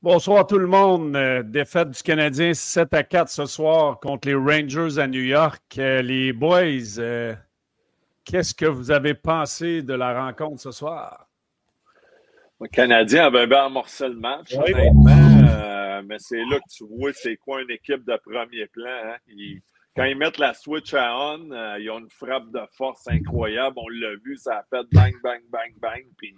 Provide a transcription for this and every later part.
Bonsoir tout le monde. Euh, défaite du Canadien 7 à 4 ce soir contre les Rangers à New York. Euh, les boys, euh, qu'est-ce que vous avez pensé de la rencontre ce soir? Le Canadien avait bien amorcé le match, honnêtement. mais c'est là que tu vois c'est quoi une équipe de premier plan. Hein? Quand ils mettent la switch à on, euh, ils ont une frappe de force incroyable. On l'a vu, ça a fait bang, bang, bang, bang. Puis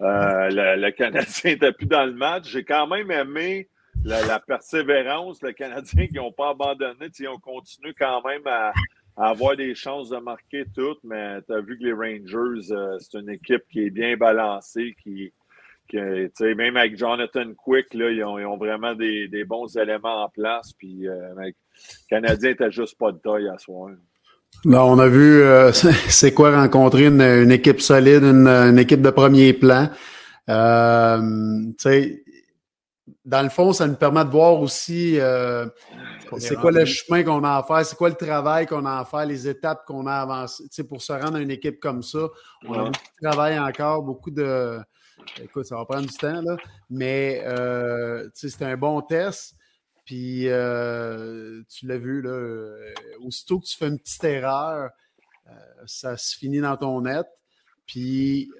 euh, le, Canadien n'était plus dans le match. J'ai quand même aimé la, persévérance, le Canadien qui n'ont pas abandonné. Ils ont continué quand même à, avoir des chances de marquer toutes, mais tu as vu que les Rangers, euh, c'est une équipe qui est bien balancée, qui, même avec Jonathan Quick, là, ils, ont, vraiment des, bons éléments en place. Puis, euh, le Canadien n'était juste pas de taille à soir. Là, on a vu euh, c'est quoi rencontrer une, équipe solide, une, équipe de premier plan. Euh, dans le fond, ça nous permet de voir aussi c'est quoi le chemin qu'on a à faire, c'est quoi le travail qu'on a à faire, les étapes qu'on a avancées pour se rendre à une équipe comme ça. On a beaucoup de travail encore, beaucoup de, Écoute, ça va prendre du temps, là. Mais euh, c'était un bon test. Puis euh, tu l'as vu, là, euh, aussitôt que tu fais une petite erreur, ça se finit dans ton net. Puis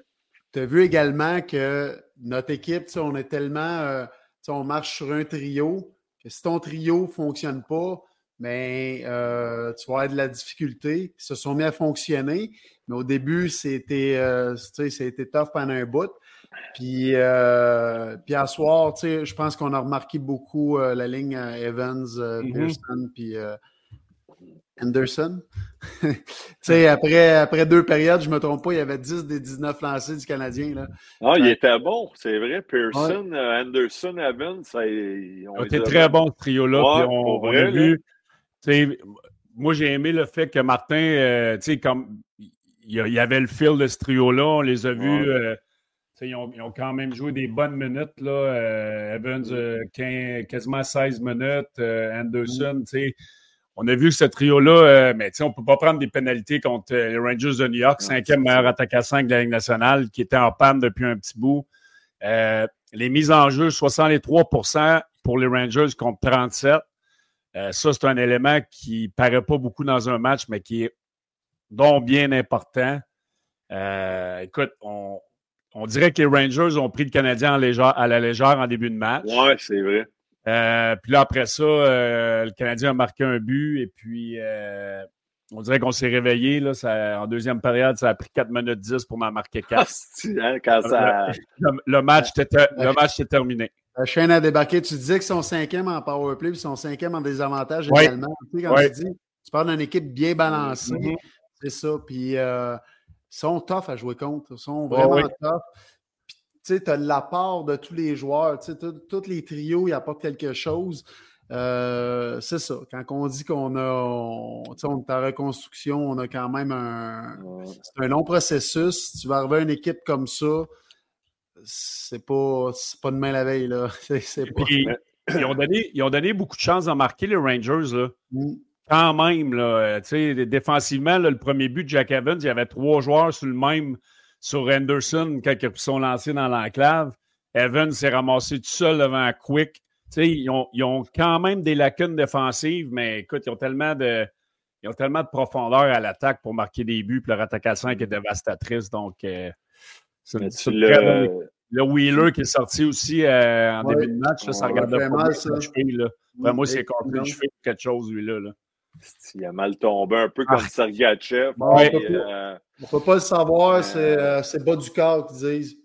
tu as vu également que notre équipe, on est tellement. on marche sur un trio, que si ton trio ne fonctionne pas, ben, tu vas avoir de la difficulté. Ils se sont mis à fonctionner, mais au début, c'était euh, tough pendant un bout. Puis, euh, puis à soir, je pense qu'on a remarqué beaucoup euh, la ligne Evans, mm-hmm. Pearson, puis Anderson. après, après deux périodes, je ne me trompe pas, il y avait 10 des 19 lancés du Canadien. Là. Ah, il était bon, c'est vrai. Pearson, Anderson, Evans, ça, ils ont été très bon ce trio-là. on, on, a vu. Moi, j'ai aimé le fait que Martin, comme il y avait le fil de ce trio-là, on les a vus. Ils ont, quand même joué des bonnes minutes. Là. Euh, Evans, euh, quasiment 16 minutes. Euh, Anderson, mm. on a vu que ce trio-là, mais on ne peut pas prendre des pénalités contre les Rangers de New York, cinquième meilleur attaque à 5 de la Ligue nationale, qui était en panne depuis un petit bout. les mises en jeu, 63 pour les Rangers contre 37. ça, c'est un élément qui ne paraît pas beaucoup dans un match, mais qui est donc bien important. écoute, on, on dirait que les Rangers ont pris le Canadien à la légère en début de match. Oui, c'est vrai. Euh, puis là, après ça, euh, le Canadien a marqué un but et puis euh, on dirait qu'on s'est réveillé. Là, en deuxième période, ça a pris 4 minutes 10 pour m'en marquer 4. Hein, quand ça... le, match était, le match était terminé. La chaîne a débarqué. Tu disais qu'ils sont cinquième en powerplay puis ils sont cinquième en désavantage également. Tu sais, quand tu dis, tu parles d'une équipe bien balancée, mm-hmm. c'est ça. Puis sont tough à jouer contre. Ils sont vraiment tough. tu sais, tu as l'apport de tous les joueurs. Tu sais, tous les trios, ils apportent quelque chose. Euh, c'est ça. Quand on dit qu'on a, on, on est en reconstruction, on a quand même un, c'est un long processus. tu vas arriver à une équipe comme ça, c'est pas, pas demain la veille là. ils, ont donné, ils ont donné beaucoup de chance à marquer les Rangers là. Mm quand même, là, euh, défensivement, le premier but de Jack Evans, il y avait trois joueurs sur le même sur Anderson quand ils sont lancés dans l'enclave. Evans s'est ramassé tout seul devant Quick. Ils ont, ils ont, quand même des lacunes défensives, mais écoute, ils ont tellement de, ils ont tellement de profondeur à l'attaque pour marquer des buts, puis leur attaque à 5 est dévastatrice. Donc, euh, c'est le... le... Wheeler qui est sorti aussi euh, en début de match, ça regarde pas mal. Ça. Cheville, là. moi, c'est compris le cheveu quelque chose, lui-là. Là. Il a mal tombé, un peu comme ah. Sergachev. on ne peut pas le savoir, c'est bas du corps qu'ils disent.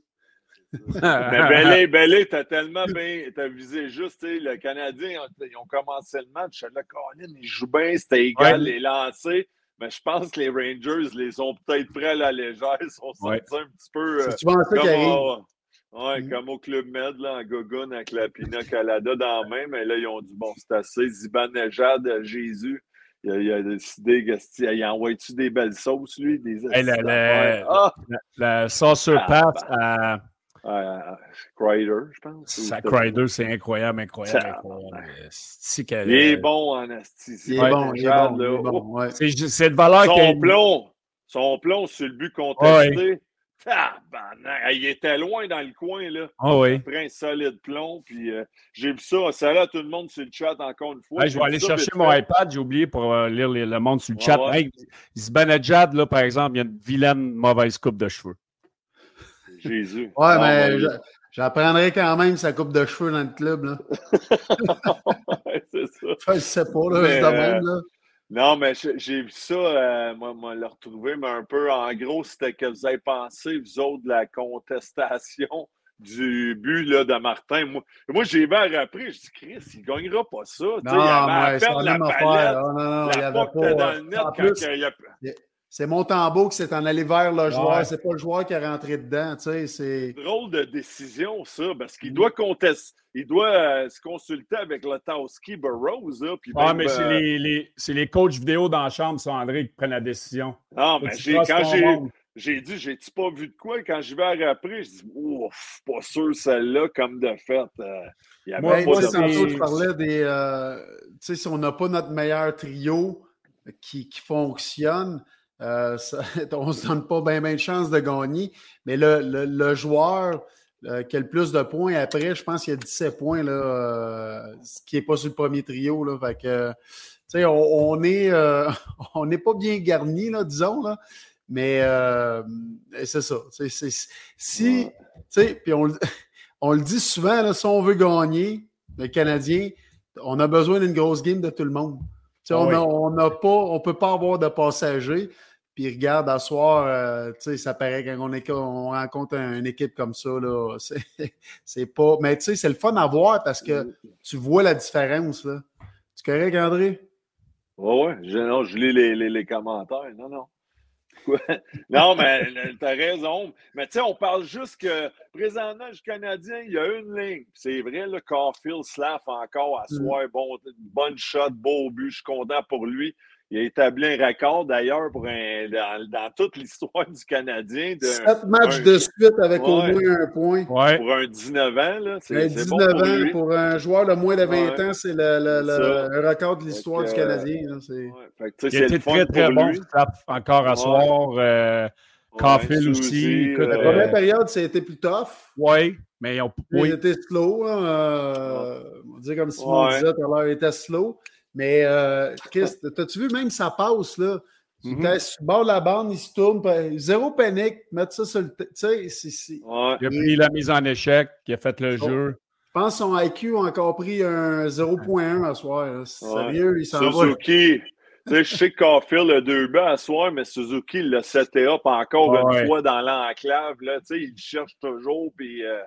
Mais Bellé, Bellé, t'as tellement bien, t'as visé juste, le Canadien, ils ont commencé le match, là, Colin, ils jouent bien, c'était égal, les lancers. Mais je pense que les Rangers les ont peut-être prêts à la légère, ils sont sortis un petit peu. Euh, comme, au, ouais, mm. comme au Club Med, là, en Gogun, avec la Pina Colada dans la main, mais là, ils ont dit bon, c'est assez. Ziban Nejad, Jésus, il a, décidé, il envoie-tu des belles sauces, lui? Des la, la, ah! la, sauce ah, passe bah. à euh, Crider, je pense. Ça, Crider, c'est incroyable, incroyable, incroyable. il est bon en asti. Il est bon, il est bon. C'est de valeur Son plomb, son plomb sur le but contesté. Il était loin dans le coin, là. Ah oui. Après un solide plomb. Puis euh, j'ai vu ça. Ça là, tout le monde sur le chat encore une fois. je vais aller chercher mon iPad. J'ai oublié pour euh, lire le monde sur le chat. Ouais. là, par exemple, il y a une vilaine mauvaise coupe de cheveux. Jésus. Ouais, mais j'apprendrai quand même sa coupe de cheveux dans le club. Là. c'est ça. je sais pas, là, mais, euh, là. Non, mais j'ai vu ça, euh, moi, moi, le retrouver, mais un peu, en gros, c'était que vous avez pensé, vous autres, de la contestation du but là, de Martin. Moi, moi j'ai vu après, je dis, Chris, il ne gagnera pas ça. Non, il avait c'est la palette, non, non, non, il y avait pas, dans le net quand il y a... C'est Montembeau qui s'est en allé vers le joueur. C'est pas le joueur qui est rentré dedans. C'est drôle de décision, ça, parce qu'il doit contester. Il doit euh, se consulter avec Lotowski Burroughs. Là, ah, mais c'est euh, les, les, les, coachs vidéo dans la chambre, c'est André, qui prennent la décision. Non, mais quand j'ai. J'ai dit, j'ai-tu pas vu de quoi? Quand j'y vais après, je dis, ouf, pas sûr celle-là, comme de fait. Euh, il y avait moi, moi de... je parlais des. tu sais, si on n'a pas notre meilleur trio qui, qui fonctionne, euh, on ne se donne pas bien de chance de gagner. Mais le, joueur euh, qui a le plus de points après, je pense qu'il y a 17 points, là, euh, ce qui n'est pas sur le premier trio. Là, fait que, on, est, on n'est pas bien garni, là, disons. Là, mais c'est ça. si, puis on, on, le dit souvent, là, si on veut gagner, le Canadien, on a besoin d'une grosse game de tout le monde. Ah on ne on peut pas avoir de passagers. Puis regarde, à soir, euh, ça paraît quand on, rencontre une équipe comme ça, là, c'est pas. Mais tu sais, c'est le fun à voir parce que tu vois la différence. Là. Tu correct, André? Oui, ouais. Je, non, je lis les, les, commentaires. Non, non. non, mais tu as raison. Mais tu sais, on parle juste que présentement, le Canadien, il y a une ligne. C'est vrai, le Caulfield Slaff encore à mm. soir. Bon, bonne shot, beau but. Je suis content pour lui. Il a établi un record d'ailleurs pour un, dans, toute l'histoire du Canadien. De, Sept matchs de suite avec au moins un point. Pour un 19 ans. Là, c'est, 19 bon pour ans pour un joueur de moins de 20 ans, c'est le, le, record de l'histoire du Canadien. Là, c'est... il a été très très bon. Encore à soir. Euh, Caulfield aussi. la première période, ça a été plus tough. Oui, mais on... oui. Il était slow. Hein, euh, on va dire comme Simon disait tout à l'heure, il était slow. Mais euh, Chris, t'as-tu vu même sa passe, là? Il mm sur le bord de la bande, il se tourne, zéro panique, mettre ça sur le. Tu sais, c'est. Ouais. Il a pris la mise en échec, il a fait le jeu. Je pense que son IQ a encore pris un 0.1 à soir. Sérieux, il s'en va. Suzuki. tu sais, je sais que Caulfield a deux buts à soir, mais Suzuki l'a seté up encore une fois dans l'enclave. Tu sais, il cherche toujours, puis. Euh,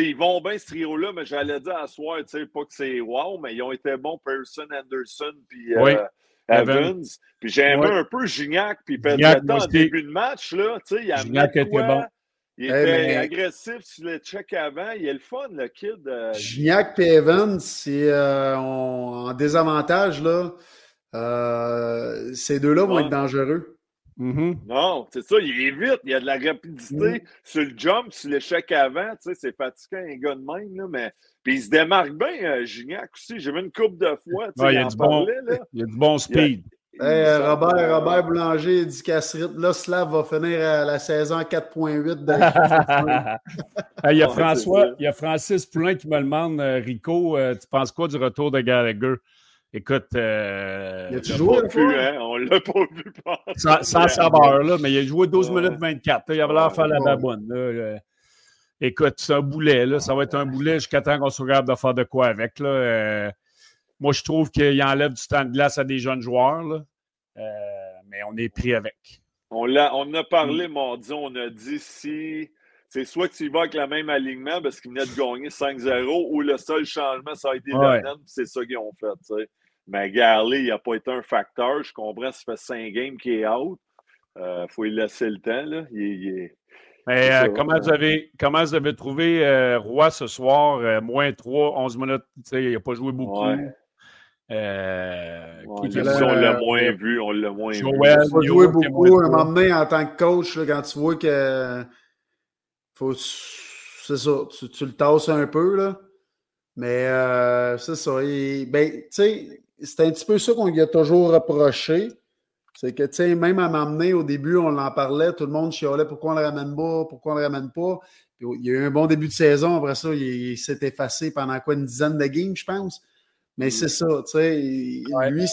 ils vont bien ce trio-là, mais j'allais dire à soir, pas que c'est wow, mais ils ont été bons, Pearson, Anderson, puis euh, Evans. Puis j'ai aimé un peu Gignac, puis Pedretta en début de match. Là, il a Gignac était bon. Il était agressif sur le check avant. Il est le fun, le kid. Euh, Gignac et Evans, c'est euh, en désavantage. Là. ces deux-là vont être dangereux. Mm-hmm. Non, c'est ça, il est vite, il y a de la rapidité mm-hmm. sur le jump, sur l'échec avant, tu sais, c'est fatigant un gars de même, là, mais puis il se démarque bien, euh, Gignac aussi. J'ai vu une coupe de fois, tu sais, il, y a du bon, il y a du bon speed. Robert, Robert Boulanger dit là, Slav va finir à la saison 4.8. il, y a François, il y a Francis Poulain qui me demande, euh, Rico, euh, tu penses quoi du retour de Gallagher? Écoute. Euh, il a joué vu, hein? On l'a pas vu Sans, sans saveur, là, mais il a joué 12 minutes 24. il avait l'air de faire la baboune. Écoute, c'est un boulet. Là, ça va être un boulet jusqu'à temps qu'on se regarde de faire de quoi avec. Là, euh. moi, je trouve qu'il enlève du temps de glace à des jeunes joueurs, mais on est pris avec. On, a, on a parlé mardi, on a dit si c'est soit que tu y vas avec le même alignement parce qu'il venait de gagner 5-0 ou le seul changement, ça a été ouais. c'est ça qu'ils ont fait. Mais Garley, il n'a pas été un facteur. Je comprends, ça fait 5 games qu'il est out. Il euh, faut lui laisser le temps. Là. Mais euh, comment, vous avez, comment vous avez trouvé euh, Roy ce soir? moins 3, 11 minutes. Il n'a pas joué beaucoup. Euh, on l'a moins vu, on l'a moins vu. Il a joué beaucoup. À un moment donné, en tant que coach, là, quand tu vois que faut, c'est ça, tu, le tasses un peu, là. Mais euh, c'est ça. ben, tu sais, c'est un petit peu ça qu'on lui a toujours reproché. C'est que, tu sais, même à m'emmener au début, on en parlait, tout le monde chialait pourquoi on le ramène pas, pourquoi on le ramène pas? Puis, il y a eu un bon début de saison. Après ça, il, s'est effacé pendant quoi, une dizaine de games, je pense? Mais c'est ça, tu sais. Lui,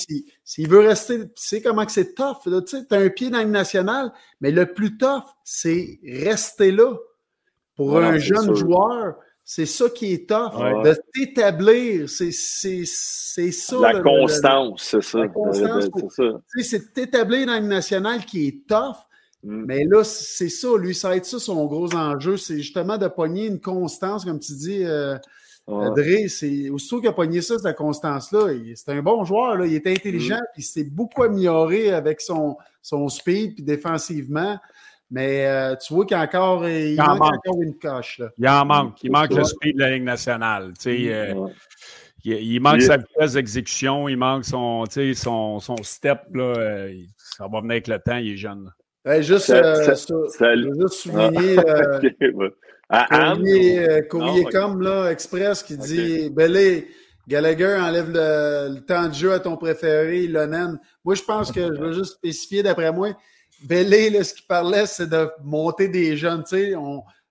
s'il veut rester, tu sais comment que c'est tough. Tu sais, as un pied dans le national, mais le plus tough, c'est rester là. Pour un jeune joueur, c'est ça qui est tough. De t'établir, c'est ça. La constance, c'est ça. C'est t'établir dans une nationale qui est tough. Mm. Mais là, c'est ça, lui, ça va être ça son gros enjeu. C'est justement de pogner une constance, comme tu dis, euh, André. C'est aussitôt qu'il a pogné ça, cette constance-là. C'est un bon joueur, là, il est intelligent, mm. il s'est beaucoup amélioré avec son, son speed, puis défensivement. Mais euh, tu vois qu'il encore, il, manque, encore une coche. Là. Il en manque. Il manque le speed de la Ligue nationale. Euh, il, manque sa vitesse d'exécution, il manque son, son, son step. Là, euh, ça va venir avec le temps, il est jeune. juste, ça, ça, juste souligner ah, Courrier, comme là, Express qui dit okay. Gallagher enlève le, temps de jeu à ton préféré, Lonen. Moi, je pense que je veux juste spécifier d'après moi, Bellé, ce qu'il parlait, c'est de monter des jeunes. Tu sais,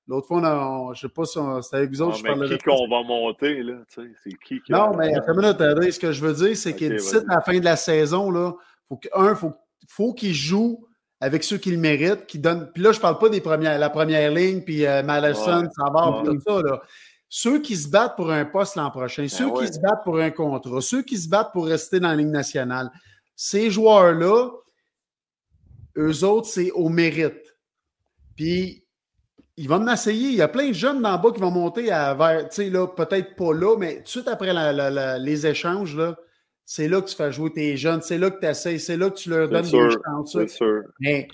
L'autre fois, on, je ne sais pas si c'était avec vous autres. Ah, je parlais qui qu'on va monter, là? Tu sais, c'est qui, qui Non, mais attends une minute, ce que je veux dire, c'est okay, qu'à la fin de la saison, là, faut un, faut, faut qu'il joue avec ceux qui le méritent, qui donnent. Puis là, je ne parle pas des premières, la première ligne, puis euh, Madison, ouais. Savard, tout ça. Là. Ceux qui se battent pour un poste l'an prochain, ben ceux qui se battent pour un contrat, ceux qui se battent pour rester dans la ligne nationale, ces joueurs-là, eux autres, c'est au mérite. Puis, ils vont en essayer. Il y a plein de jeunes le bas qui vont monter à vers, tu sais, là, peut-être pas là, mais tout de suite après les échanges, là, c'est là que tu fais jouer tes jeunes, c'est là que tu essaies, c'est là que tu leur donnes des chances. Mais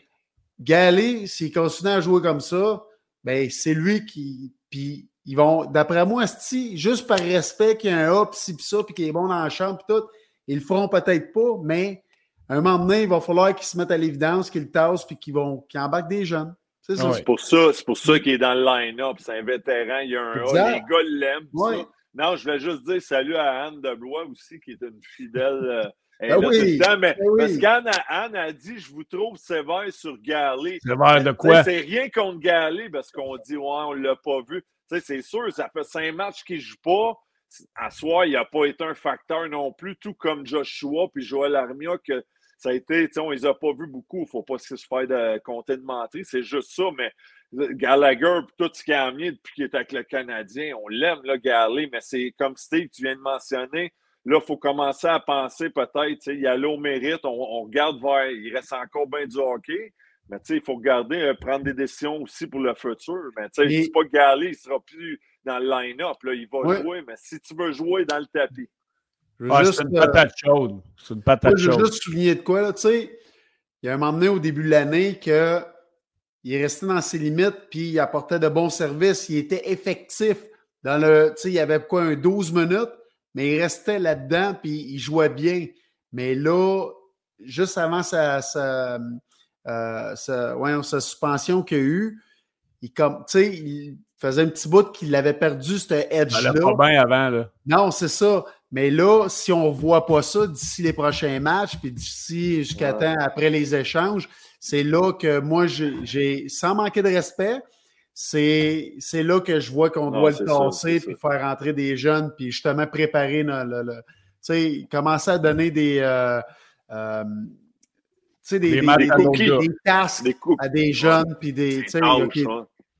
Galé, s'il continue à jouer comme ça, ben c'est lui qui. Puis ils vont, d'après moi, si, juste par respect qu'il y a un hop, ci, pis ça, puis qu'il est bon dans la chambre, puis tout, ils le feront peut-être pas, mais un moment donné, il va falloir qu'ils se mettent à l'évidence, qu'ils le tassent puis qu'ils vont qu'ils embarquent des jeunes. C'est pour ça, c'est pour ça qu'il est dans le line-up. C'est un vétéran, il y a un A. Les gars l'aiment. Non, je vais juste dire salut à Anne de Blois aussi, qui est une fidèle. Euh, ben oui, mais ben parce qu'Anne Anne a dit Je vous trouve sévère sur Galé. Sévère de quoi? C'est rien contre Galé parce qu'on dit Ouais, on l'a pas vu. C'est sûr, ça fait cinq matchs qu'il ne joue pas à soi, il n'a pas été un facteur non plus, tout comme Joshua puis Joël Armia, que ça a été, on ne les a pas vus beaucoup. Il ne faut pas se faire de compter de mentir. C'est juste ça. Mais Gallagher, tout ce qu'il a amené depuis qu'il est avec le Canadien, on l'aime, là, Galley, mais c'est comme Steve, tu viens de mentionner. Là, il faut commencer à penser peut-être, il y a au mérite, on, regarde vers, il reste encore bien du hockey, mais il faut regarder, euh, prendre des décisions aussi pour le futur. Mais tu sais, c'est pas Galley, il ne sera plus dans le line-up, il va jouer, mais si tu veux jouer dans le tapis, c'est une patate chaude. C'est une patate chaude. Je veux juste souligner de quoi, là, tu sais. Il y a un moment donné au début de l'année qu'il est resté dans ses limites, puis il apportait de bons services. Il était effectif. Dans le, tu sais, il y avait quoi, un 12 minutes, mais il restait là-dedans, puis il jouait bien. Mais là, juste avant sa, sa, euh, sa, ouais, sa suspension qu'il a eu, il, comme, tu sais, il faisait un petit bout qu'il avait perdu, ce edge-là. pas bien avant, là. Non, c'est ça. Mais là, si on ne voit pas ça d'ici les prochains matchs, puis d'ici jusqu'à temps après les échanges, c'est là que moi, j'ai, sans manquer de respect, c'est, là que je vois qu'on doit le tasser, puis faire rentrer des jeunes, puis justement préparer le, tu sais, commencer à donner des. Euh, euh, des, des, des, tasks à des jeunes, puis des.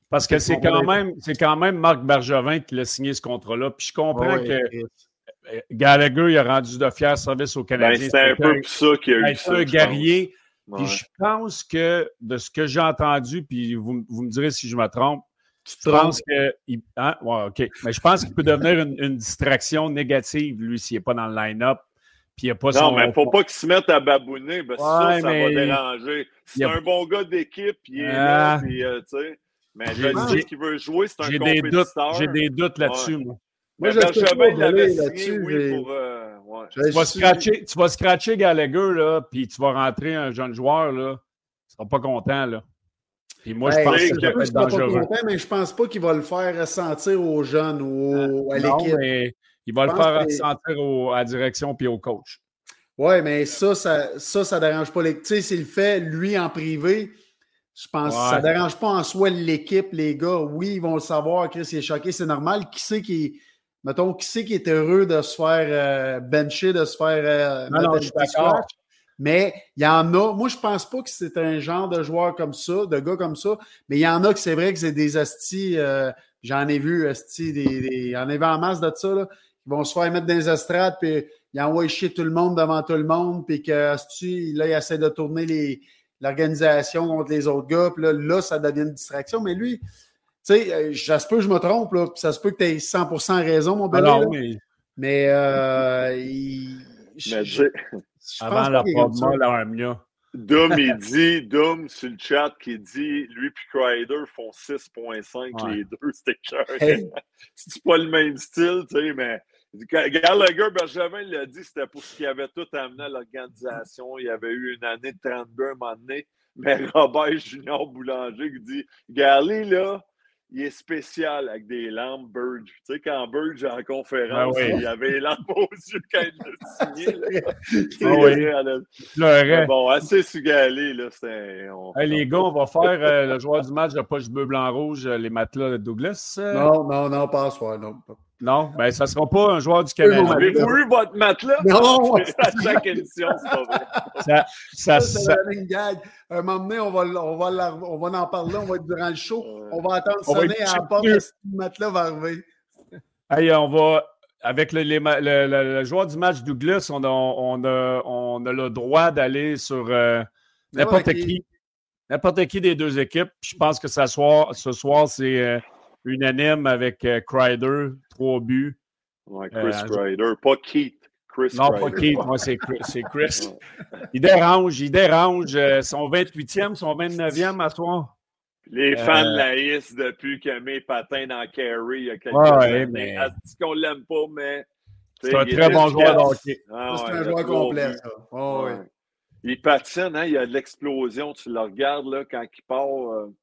Parce que c'est quand, même, c'est quand même Marc Bergevin qui l'a signé ce contrat-là. Puis je comprends que Gallagher, il a rendu de fiers services au Ben, Canadiens. c'est un peu ça qu'il y a eu. Un je guerrier. pense. Puis Ouais. je pense que de ce que j'ai entendu, puis vous, vous me direz si je me trompe, Tu je pense que. il- hein? Ouais, OK. Mais je pense qu'il peut devenir une, une distraction négative, lui, s'il n'est pas dans le line-up. Puis il n'a pas Non, son. mais faut pas qu'il se mette à babouiner, parce que Ouais, ça, ça mais- va déranger. C'est Il a- un bon gars d'équipe, il est Ah. là, puis, euh, tu sais. Mais je sais qu'il veut jouer, c'est un J'ai des doutes, compétiteur. j'ai des doutes là-dessus, moi. Moi, je oui, j'ai- pour... euh, ouais. J'avais Tu vas, scratcher, tu vas scratcher Gallagher, là, puis tu vas rentrer un jeune joueur, là. Tu seras pas content, là. Puis moi, je Hey, pense c'est que que- ça peut je être suis pas content, mais je pense pas qu'il va le faire ressentir aux jeunes ou à Non, l'équipe. mais il va Je le faire que- ressentir au- à la direction puis au coach. Ouais, mais ça, ça, ça, ça dérange pas les. Tu sais, s'il le fait, lui, en privé, je pense que ça Ouais. dérange pas en soi l'équipe, les gars. Oui, ils vont le savoir, Chris, il est choqué, c'est normal. Qui sait qui. Mettons, qui sait qui est heureux de se faire euh, bencher, de se faire. euh, Non, non, mettre je. Mais il y en a. Moi, je pense pas que c'est un genre de joueur comme ça, de gars comme ça. Mais il y en a que c'est vrai que c'est des astis. euh, J'en ai vu, astis, des, des, j'en ai vu en masse de ça, là. Ils vont se faire mettre dans les estrades, puis ils envoient chier tout le monde devant tout le monde, puis que là, il essaie de tourner les- l'organisation contre les autres gars, puis là, là, ça devient une distraction. Mais lui, sais, euh, ça se peut que je me trompe, là, puis ça se peut que tu aies 100% raison, mon là. mais Mais, euh, il- je- Mais tu je- je avant la qu'il est comme ça. molle à Armia. Doom, il dit, Doom sur le chat qui dit, lui puis Crider font 6.5 Ouais. les deux, c'était cœur. Hey. C'est pas le même style, tu sais, mais Gallagher, Benjamin l'a dit, c'était pour ce qu'il avait tout amené à l'organisation. Il y avait eu une année de 32 un moment donné. Mais Robert Junior Boulanger qui dit Gally, là, il est spécial avec des lampes Burge. Tu sais, quand Burge est en conférence, Ah oui. il avait les lampes aux yeux quand il l'a signé. là. Oui. a- mais Bon, assez sur Gally, là, c'était. on- Hey, les gars, on va faire euh, le joueur du match de poche bleu, blanc, rouge, euh, les matelas de Douglas. euh? Non, non, non, pas à soir, non. Non, ben ça ne sera pas un joueur du Canada. Avez-vous eu votre matelas? Non! à chaque émission, c'est pas vrai. Ça, ça, Ça, c'est ça- gag. Un moment donné, on va, on, va la- on va en parler, on va être durant le show. On va attendre On sonner à la porte, eux. le matelas va arriver? Hey, on va. Avec le, les ma- le- le- le joueur du match Douglas, on a, on a, on a le droit d'aller sur euh, n'importe qui. qui. N'importe qui des deux équipes. Je pense que ce soir, ce soir c'est euh, unanime avec euh, Crider, trois buts. Ouais, Chris Euh, Ryder, pas Keith. Chris Non, pas Keith, moi c'est Chris. c'est Chris. Il dérange, il dérange. euh, son 28e, son 29e à soir. Les fans Euh, de la IS depuis qu'il a mis patin dans Carey il y a quelques Ouais, années. mais- Est-ce qu'on l'aime pas, mais. C'est un très bon joueur de efficace. hockey. Ah, c'est ouais, un joueur complet, ça. Oh, Ouais. oui. Il patine, hein, il y a de l'explosion. Tu le regardes là, quand il part. euh,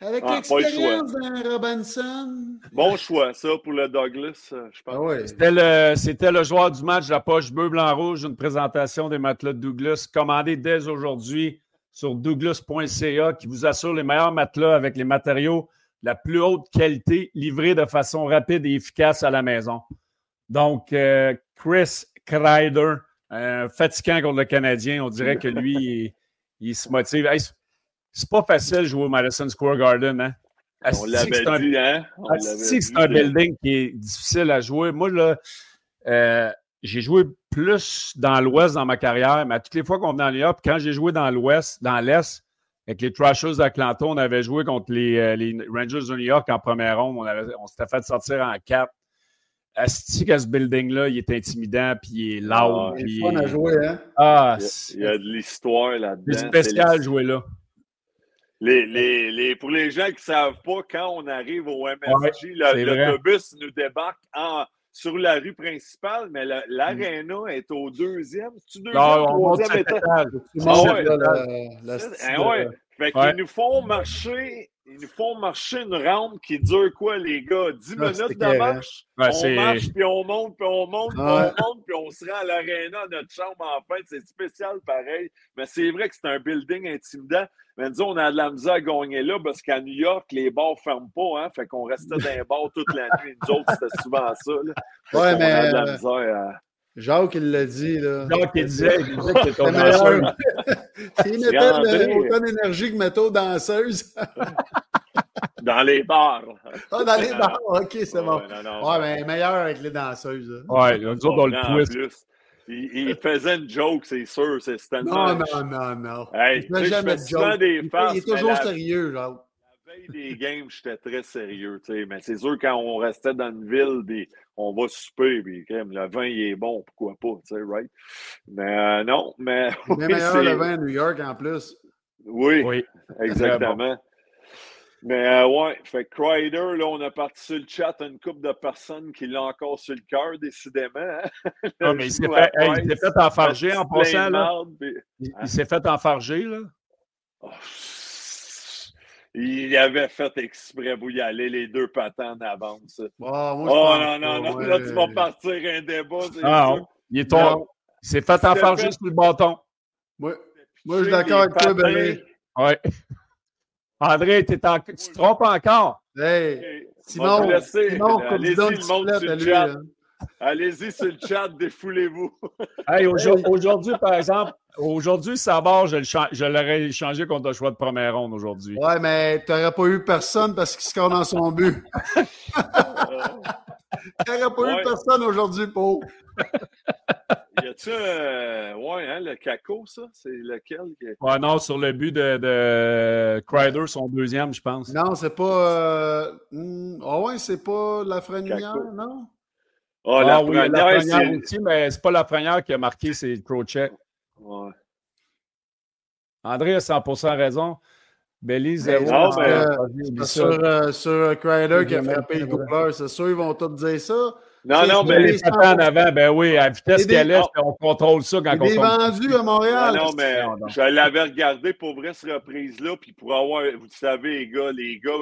Avec Ah, l'expérience d'un Robinson. Bon choix, ça, pour le Douglas, euh, je pense. Ah oui. C'était le, c'était le joueur du match de la poche bleu, blanc, rouge, une présentation des matelas de Douglas, commandée dès aujourd'hui sur douglas.ca, qui vous assure les meilleurs matelas avec les matériaux de la plus haute qualité, livrés de façon rapide et efficace à la maison. Donc, euh, Chris Kreider, un fatigant contre le Canadien, on dirait que lui, il, il se motive. Hey, c'est- pas facile de jouer au Madison Square Garden, hein? On Asti l'avait dit, hein? Ah, c'est un building qui est difficile à jouer. Moi, là, euh, j'ai joué plus dans l'Ouest dans ma carrière, mais à toutes les fois qu'on venait en New York, quand j'ai joué dans l'Ouest, dans l'Est, avec les Trashers d'Atlanta, on avait joué contre les, euh, les Rangers de New York en première ronde. On, avait- on s'était fait sortir en quatre. Asti que ce building-là, il est intimidant, puis il est Ah, loud. C'est puis le fun à jouer, hein? Ah, Il y a- il y a de l'histoire là-dedans. c'est spécial jouer là. Les, les, les, pour les gens qui ne savent pas, quand on arrive au MSG, Ouais, l'autobus nous débarque en, sur la rue principale, mais la- l'aréna est au deuxième. C'est-tu deuxième, Non, troisième étage? Ah ouais. Fait qu'ils Ouais. nous font marcher. Ils nous font marcher une rampe qui dure quoi, les gars? 10 Ah, minutes de marche? Ouais, on c'est- marche, puis on monte, puis on monte, puis Ouais. on monte, puis on se rend à l'aréna, à notre chambre en fait. C'est spécial pareil. Mais c'est vrai que c'est un building intimidant. Mais nous, on a de la misère à gagner là parce qu'à New York, les bars ne ferment pas. Hein? Fait qu'on restait dans les bars toute la nuit. Nous autres, c'était souvent ça. Là. Ouais, mais, a de la euh, misère à. Jacques, il l'a dit, là. Donc, il disait, il disait que au danseur. meilleur. S'il mettait autant d'énergie que métaux danseuse. Dans les bars. Ah, dans les bars, ok, c'est bon. Ouais, mais meilleur avec les danseuses. Ouais, nous autres, on le twist. Il, faisait une joke, c'est sûr. C'est non, non, non, non. Hey, il fait jamais de joke. Des il, il, est toujours sérieux, genre. Veille des games, j'étais très sérieux, tu sais. Mais c'est sûr, quand on restait dans une ville, on va souper, puis le vin, il est bon, pourquoi pas, tu sais, right? Mais euh, non, mais. Oui, meilleur le vin à New York, en plus. Oui, oui. exactement. Mais euh, ouais, fait Crider, là, on a parti sur le chat une couple de personnes qui l'ont encore sur le cœur, décidément. Hein. Non, mais il s'est fait, fait, enfarger en passant, là. Il, s'est fait enfarger, là. Oh, il avait fait exprès pour y aller, les deux patins en avance. Oh, oh non, non, non, là, tu vas partir un débat. Ah, il est tombé. Il s'est fait enfarger sur le bâton. Moi, moi je suis d'accord avec toi, Benny. Ouais. André, tu te trompes encore. Hey, Simon, Simon allez-y, le monde sur le chat. Allez-y sur le chat, défoulez-vous. hey, aujourd'hui, par exemple, aujourd'hui, Savard, je l'aurais changé contre le choix de première ronde aujourd'hui. Ouais, mais tu n'aurais pas eu personne parce qu'il score dans son but. tu n'aurais pas eu personne aujourd'hui, Paul. Y a-tu euh, ouais, hein, le caco, ça? C'est lequel? Ouais, non, sur le but de, de Crider, son deuxième, je pense. Non, c'est pas. Euh... Hmm, ah ouais, c'est pas la Frenière, non? Oh, la, ah, oui, la aussi, mais c'est pas la première qui a marqué, c'est Crochet. Ouais. André a 100% raison. Belize, zéro. Non, mais, euh, sur, euh, sur Crider qui a frappé le coupleur, c'est sûr, ils vont tous dire ça. Non, non, mais. Les en avant, ben oui, à vitesse qu'elle est, on contrôle ça quand on est vendu à Montréal. Non, non, mais je l'avais regardé pour vrai, cette reprise-là, puis pour avoir, vous savez, les gars, les gars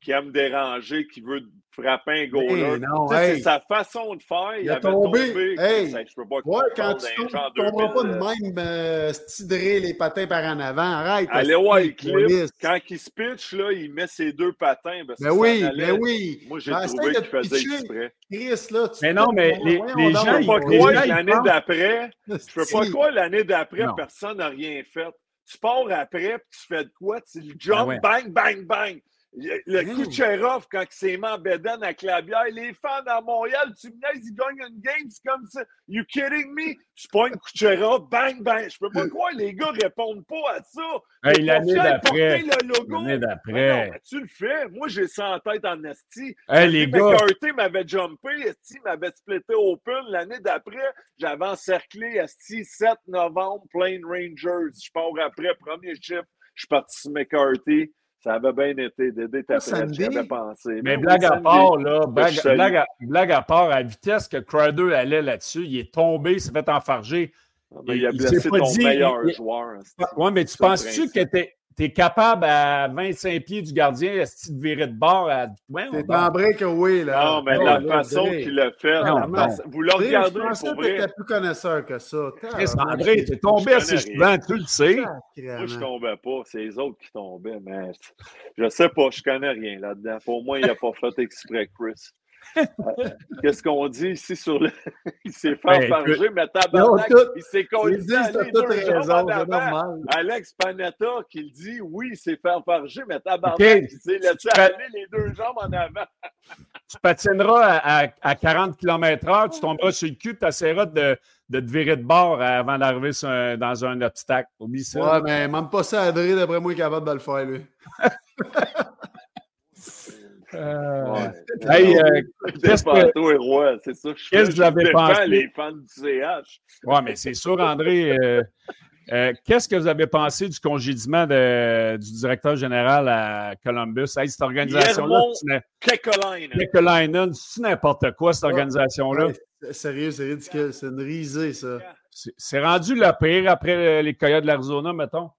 qui aiment déranger, qui veut frapper un goaler. C'est sa façon de faire. Il, a tombé. tombé. Hey. Je peux pas ouais, quand tu tombes, tu tomberas pas de même euh, stidrer les patins par en avant. Arrête. Allez clip. Quand il se pitch, là, il met ses deux patins. mais ben oui, mais ben oui. Moi, j'ai ben, trouvé qu'il faisait exprès. Chris, là, mais non, mais les, les gens... Je peux pas croire l'année d'après... Je peux pas croire l'année d'après, personne n'a rien fait. Tu pars après, puis tu fais de quoi? Tu le jump, bang, bang, bang. Le coup de Cherov, quand il s'est mis en bédaine avec la bière, les fans à Montréal, tu me dis, ils gagnent une game, c'est comme ça. You kidding me? Tu une Kucherov, bang, bang. Je peux pas croire, les gars répondent pas à ça. Hey, l'année d'après. L'année d'après. Tu le fais. Moi, j'ai ça en tête en esti. Hey, les gars. McCarthy m'avait jumpé, esti m'avait splitté open. L'année d'après, j'avais encerclé esti 7 novembre, Plain Rangers. Je pars après, premier chiffre. Je suis parti sur McCarthy. Ça avait bien été. Dédé j'avais pensé. Mais, blague à part, là, blague, à, blague, à, part, à vitesse que Crider allait là-dessus, il est tombé, il s'est fait enfarger. Ah, ben, il, a blessé ton meilleur joueur. Oui, mais tu penses-tu que tu es, capable à 25 pieds du gardien de virer de bord à. Ouais, T'es en breakaway, là. Non, mais la façon qu'il l'a fait, vous le regardez. Je pensais que t'étais plus connaisseur que ça. André, t'es tombé assez souvent, tu le sais. Moi, je tombais pas. C'est les autres qui tombaient, mais je sais pas, je connais rien là-dedans. Pour moi, il n'a pas fait exprès, Chris. Qu'est-ce qu'on dit ici sur le. il s'est fait ben, enfarger, mais tabarnak, il s'est conduit Alex Panetta qui le dit, oui, il s'est fait enfarger, mais tabarnak, okay. il s'est laissé aller les deux jambes en avant. tu patineras à, à, 40 km/h, tu tomberas sur le cul, tu essaieras de, de te virer de bord avant d'arriver dans un obstacle. Oublie ça. Ouais, mais même pas ça, Adré, d'après moi, il est capable de le faire, lui. Euh, hey, euh, qu'est-ce que, c'est ça. Qu'est-ce que vous avez pensé? les fans du CH. Oui, mais c'est sûr, André. Euh, qu'est-ce que vous avez pensé du congédiement de, du directeur général à Columbus? cette organisation-là. Kekalainen. c'est n'importe quoi, cette organisation-là. sérieux, c'est ridicule. C'est une risée, ça. C'est rendu la pire après les Coyotes de l'Arizona, mettons.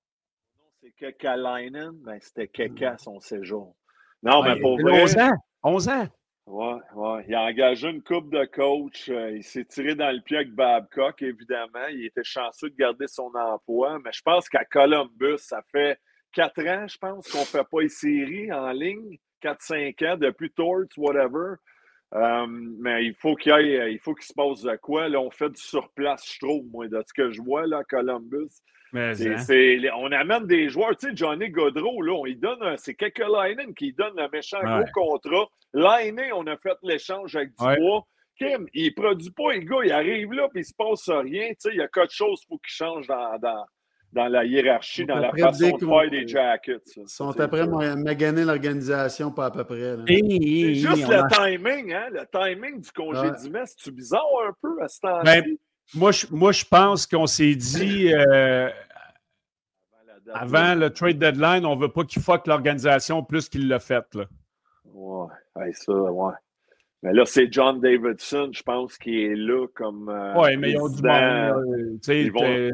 C'est Kekalainen, ben, c'était Keka son séjour. Non, mais pour vrai. 11 ans. 11 ans. Ouais, ouais. Il a engagé une coupe de coach. Euh, il s'est tiré dans le pied avec Babcock, évidemment. Il était chanceux de garder son emploi. Mais je pense qu'à Columbus, ça fait quatre ans, je pense, qu'on ne fait pas une série en ligne. 4-5 ans, depuis Torts, whatever. Euh, mais il faut qu'il il faut qu'il se passe de quoi. Là, on fait du surplace, je trouve, moi, de ce que je vois là, à Columbus. Hein. on amène des joueurs, tu sais, Johnny Godreau, là, on lui donne, c'est quelques Linen qui donne un méchant gros contrat. L'année, on a fait l'échange avec Dubois. Kim, il produit pas, les gars, il arrive là, puis il se passe rien. Tu sais, il y a quelque chose qu'il faut qu'il change dans, dans, dans, la hiérarchie, dans la façon de faire des jackets. Ils sont après maganer l'organisation, pas à peu près. C'est juste le timing, hein? Le timing du congédiement, c'est-tu bizarre un peu à ce temps-ci? Ben, moi, je, moi, je pense qu'on s'est dit euh, avant le trade deadline, on ne veut pas qu'il fuck l'organisation plus qu'il l'a fait. Là. Ouais, ça, ouais. Mais là, c'est John Davidson, je pense, qui est là comme. Euh, oui, mais ils ont du monde. Tu sais,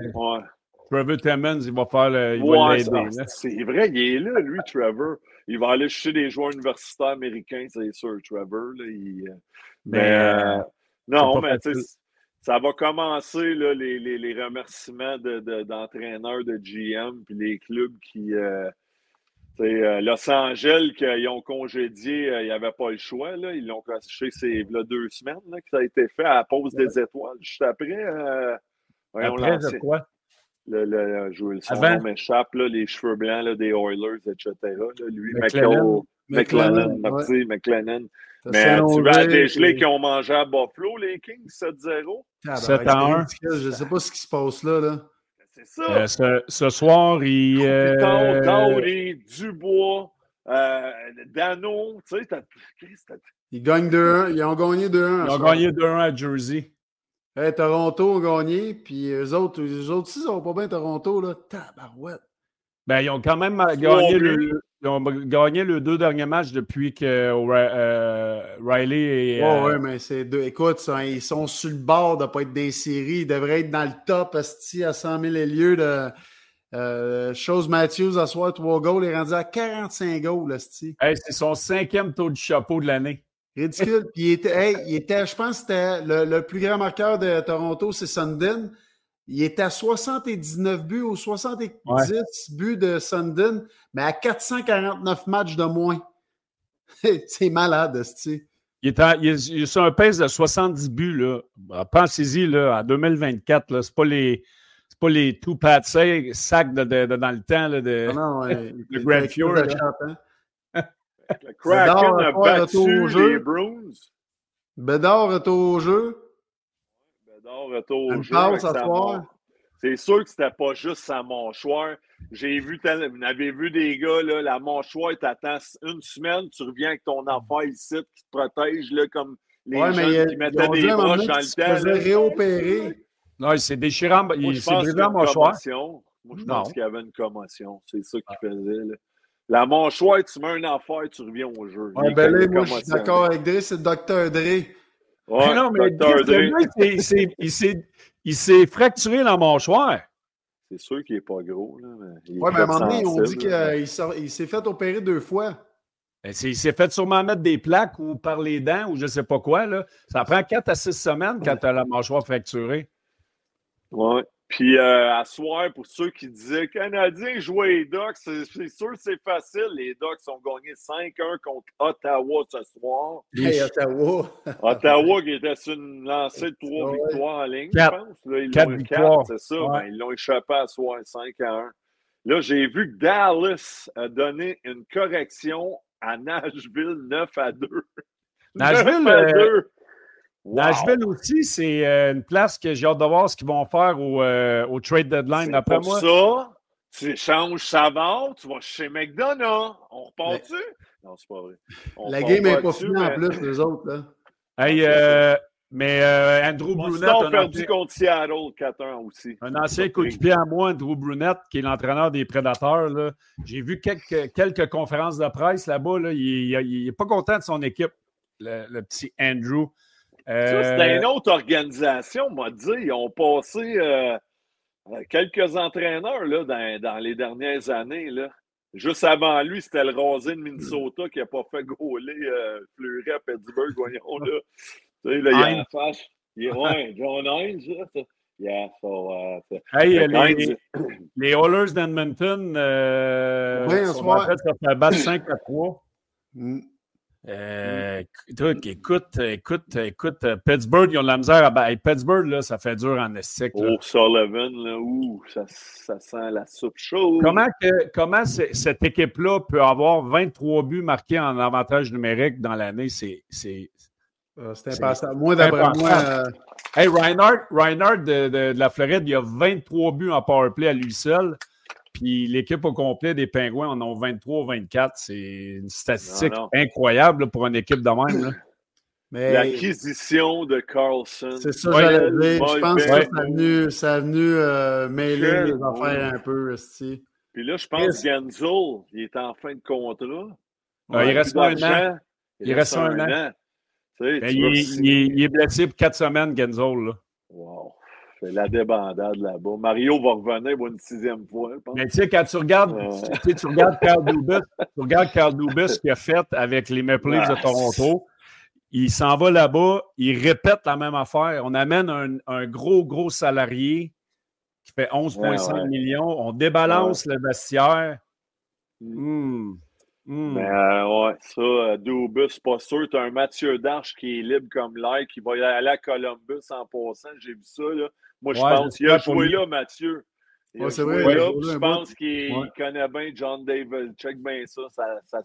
Trevor Timmons, il va faire le. Il ouais, c'est vrai, il est là, lui, Trevor. Il va aller chercher des joueurs universitaires américains, c'est sûr, Trevor. Là, euh, mais, euh, non, mais tu sais ça va commencer là, les, les, les remerciements d'entraîneurs de, de, GM puis les clubs qui. Euh, euh, Los Angeles, qu'ils ont congédié, euh, il n'y avait pas le choix. Là. Ils l'ont caché c'est là, deux semaines là, que ça a été fait à la pause des étoiles. Juste après. Euh, après de quoi? Le, le, je, son nom m'échappe, les cheveux blancs là, des Oilers, etc. Là, lui, McLennan. McLennan, merci, McLennan. Mais tu vas dégeler qui ont mangé à Buffalo, les Kings, 7-0? 7 à 1. Je ne sais pas ce qui se passe là. là. C'est ça. Euh, ce, soir, il. Euh... Tauri, Dubois, euh, Dano, tu sais, Ils gagnent 2-1. Ils ont gagné 2-1. Ils ont gagné 2-1 à Jersey. Hey, Toronto a gagné, puis eux autres, eux autres aussi, ils sont pas bien Toronto, là. Tabarouette. Ben, ils ont quand même gagné le, ils ont gagné le deux derniers matchs depuis que euh, Riley et. Oh, oui, mais c'est deux. Écoute, ils sont sur le bord de ne pas être des séries. Ils devraient être dans le top à 100 000 lieux de. Euh, Chose Matthews, à soir, trois goals, il est rendu à 45 goals, Asti. Hey, c'est son cinquième taux de chapeau de l'année. Ridicule. Puis il était, il était, je pense que c'était le, le, plus grand marqueur de Toronto, c'est Sundin. Il était à 79 buts ou 70 buts de Sundin, mais à 449 matchs de moins. c'est malade, tu il est, il, est, sur un pèse de 70 buts. Là. Ah, pensez-y, là, en 2024, ce n'est pas les. pas les tout pat sacs de, de, dans le temps là, de, ah non, ouais, le Grand Fjord. Le Kraken a battu les Bruins. Bédard est au jeu retour au jeu. C'est sûr que c'était pas juste sa mâchoire. J'ai vu, vous avez vu des gars, là, la mâchoire t'attend une semaine, tu reviens avec ton affaire ici qui te protège là, comme les gens qui mettaient des broches dans le temps. Il réopérer. Non, il s'est déchiré, il s'est brisé la mâchoire. Moi, je pense qu'il y avait une commotion. C'est ça qu'il faisait. La mâchoire, tu mets une affaire, tu reviens au jeu. Ah, ben là, moi, je suis d'accord avec Dre, c'est le docteur Dre non, mais il s'est fracturé la mâchoire. C'est sûr qu'il n'est pas gros. Oui, mais à un moment donné, on dit qu'il s'est fait opérer deux fois. Ben, il s'est fait sûrement mettre des plaques ou par les dents ou je ne sais pas quoi. Là. Ça prend quatre à six semaines quand tu as la mâchoire fracturée. Oui. Puis euh, à soir, pour ceux qui disaient Canadiens jouaient les Ducks, c'est sûr c'est facile. Les Ducks ont gagné 5-1 contre Ottawa ce soir. Hey, Ottawa. Ottawa qui était sur une lancée de trois victoires en ligne, je pense. Là, ils quatre victoires. C'est ça. Ben, ils l'ont échappé à soir 5 1. Là, j'ai vu que Dallas a donné une correction à Nashville 9 à 2. Nashville, 9 à 2. Nashville aussi, c'est euh, une place que j'ai hâte de voir ce qu'ils vont faire au, euh, au trade deadline. Après moi. ça, tu changes Savard, tu vas chez McDonough. On repart-tu? Non, c'est pas vrai. La game n'est pas finie en plus, les autres. Là. Hey, euh, mais Andrew Brunette. a perdu contre Seattle 4-1 aussi. Un ancien coéquipier à moi, Andrew Brunette, qui est l'entraîneur des Prédateurs. J'ai vu quelques, quelques conférences de presse là-bas. Là. Il n'est pas content de son équipe, le petit Andrew. Ça, c'était une autre organisation, m'a dit. Ils ont passé euh, euh, quelques entraîneurs là, dans, les dernières années. Là. Juste avant lui, c'était le rasé de Minnesota qui n'a pas fait gauler euh, Fleury à Pittsburgh. Voyons là. tu sais, là, il y a la fâche. Il est ouais, John Hines, là. Yeah, so, uh, hey, les, les Oilers d'Edmonton euh, oui, sont en fait, ça fait battre 5 à 3. Euh, écoute, écoute, écoute, Pittsburgh, ils ont de la misère à. Pittsburgh, là, ça fait dur en estique. Oh, Sullivan, là, ouh, ça, ça, sent la soupe chaude. Comment, que, comment cette équipe-là peut avoir 23 buts marqués en avantage numérique dans l'année? C'est. C'est euh, impensable. Moi, d'après moi. Euh, hey, Reinhardt, Reinhardt de, de, de, la Floride, il a 23 buts en powerplay à lui seul. Puis l'équipe au complet des Pingouins en ont 23 24. C'est une statistique incroyable pour une équipe de même. L'acquisition de Carlson. C'est ça, j'allais dire. Je pense que ça a venu, ça a venu euh, mêler les affaires un peu. Puis là, je pense que Genzel, il est en fin de contrat. il reste un an. Il, reste un an. Ben, il, est blessé pour quatre semaines, Genzel. Là. Wow. C'est la débandade là-bas. Mario va revenir pour une sixième fois. Mais tu sais, quand tu regardes, tu, regardes Carl Dubus, tu regardes Carl Dubus qu'il a fait avec les Maple Leafs de Toronto, il s'en va là-bas, il répète la même affaire. On amène un, gros, gros salarié qui fait 11,5 millions. On débalance le vestiaire. Mm. Mm. Mais euh, ouais, ça, euh, Dubus, pas sûr. Tu as un Mathieu Darche qui est libre comme l'air, qui va aller à Columbus en passant. J'ai vu ça. Là. Moi, je pense qu'il a joué là, Mathieu. Il a joué là, je pense qu'il connaît bien John David. Check bien ça. ça,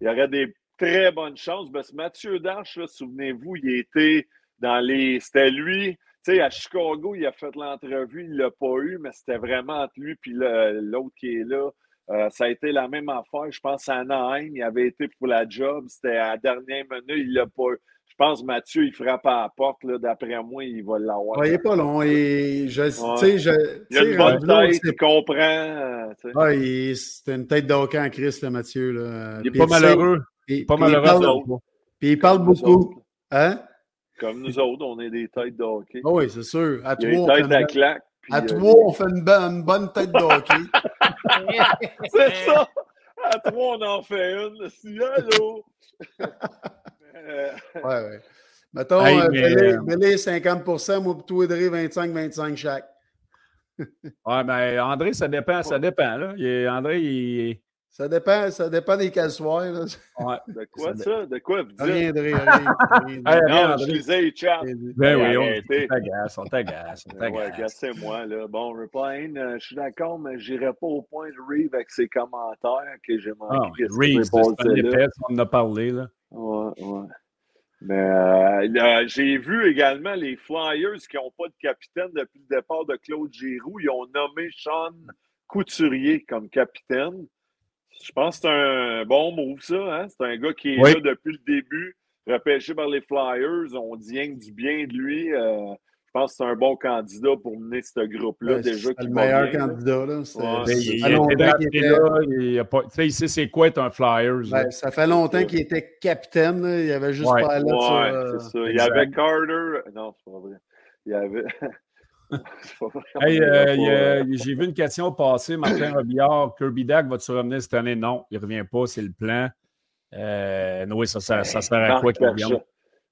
il y aurait des très bonnes chances. Parce que Mathieu Darche, souvenez-vous, il était dans les. C'était lui. Tu sais, à Chicago, il a fait l'entrevue, il ne l'a pas eu, mais c'était vraiment entre lui et l'autre qui est là. Euh, ça a été la même affaire. Je pense à Anaheim, il avait été pour la job. C'était à la dernière minute, il ne l'a pas eu je pense Mathieu, il frappe à la porte. D'après moi, il va l'avoir. il n'est pas long. Et je, je, il a une bonne tête, il comprend. Euh, ouais, c'est une tête d'hockey en Christ, là, Mathieu. Là. Il n'est pas malheureux. Il pas malheureux. Il parle, puis il parle beaucoup. Hein? Comme nous autres, on est des têtes d'hockey. Oh oui, c'est sûr. À il trois, têtes à claque. À euh, trois, on fait une, bonne, bonne tête d'hockey. c'est ça. À trois, on en fait une. Si, allô? ouais, ouais. Mettons, hey, euh, mais... 50% euh, moi, pour 25-25 chaque. ouais, mais André, ça dépend, ça dépend. Là. Il, André, il. Ça dépend, ça dépend des calçoirs. Ouais. De quoi ça? De quoi vous dites? Rien, rien. rien. non, je lisais les chats. Ben oui, on t'agace, on t'agace, on t'agace. Ouais, c'est moi là. Bon, Repline, euh, je suis d'accord, mais je n'irai pas au point de Reeve avec ses commentaires que j'ai manqué. Ah, Reeve, c'est on en a parlé, là. Ouais, ouais. Mais euh, j'ai vu également les Flyers qui n'ont pas de capitaine depuis le départ de Claude Giroux. Ils ont nommé Sean Couturier comme capitaine. Je pense que c'est un bon move, ça. Hein? C'est un gars qui est là depuis le début, repêché par les Flyers. On dit rien que du bien de lui. Euh, je pense que c'est un bon candidat pour mener ce groupe-là. déjà le meilleur candidat. Là. il, il, sait c'est quoi être un Flyers. Ben, ça fait longtemps qu'il était capitaine. Il Il avait juste pas là. Ouais, euh, ça. Il y avait Carter. Non, c'est pas vrai. Il y avait. hey, euh, J'ai vu une question passer. Martin Robillard, Kirby Dack va-tu revenir cette année? Non, il ne revient pas, c'est le plan. Euh, oui, ça, ça, ça, sert à quoi qu'il revienne?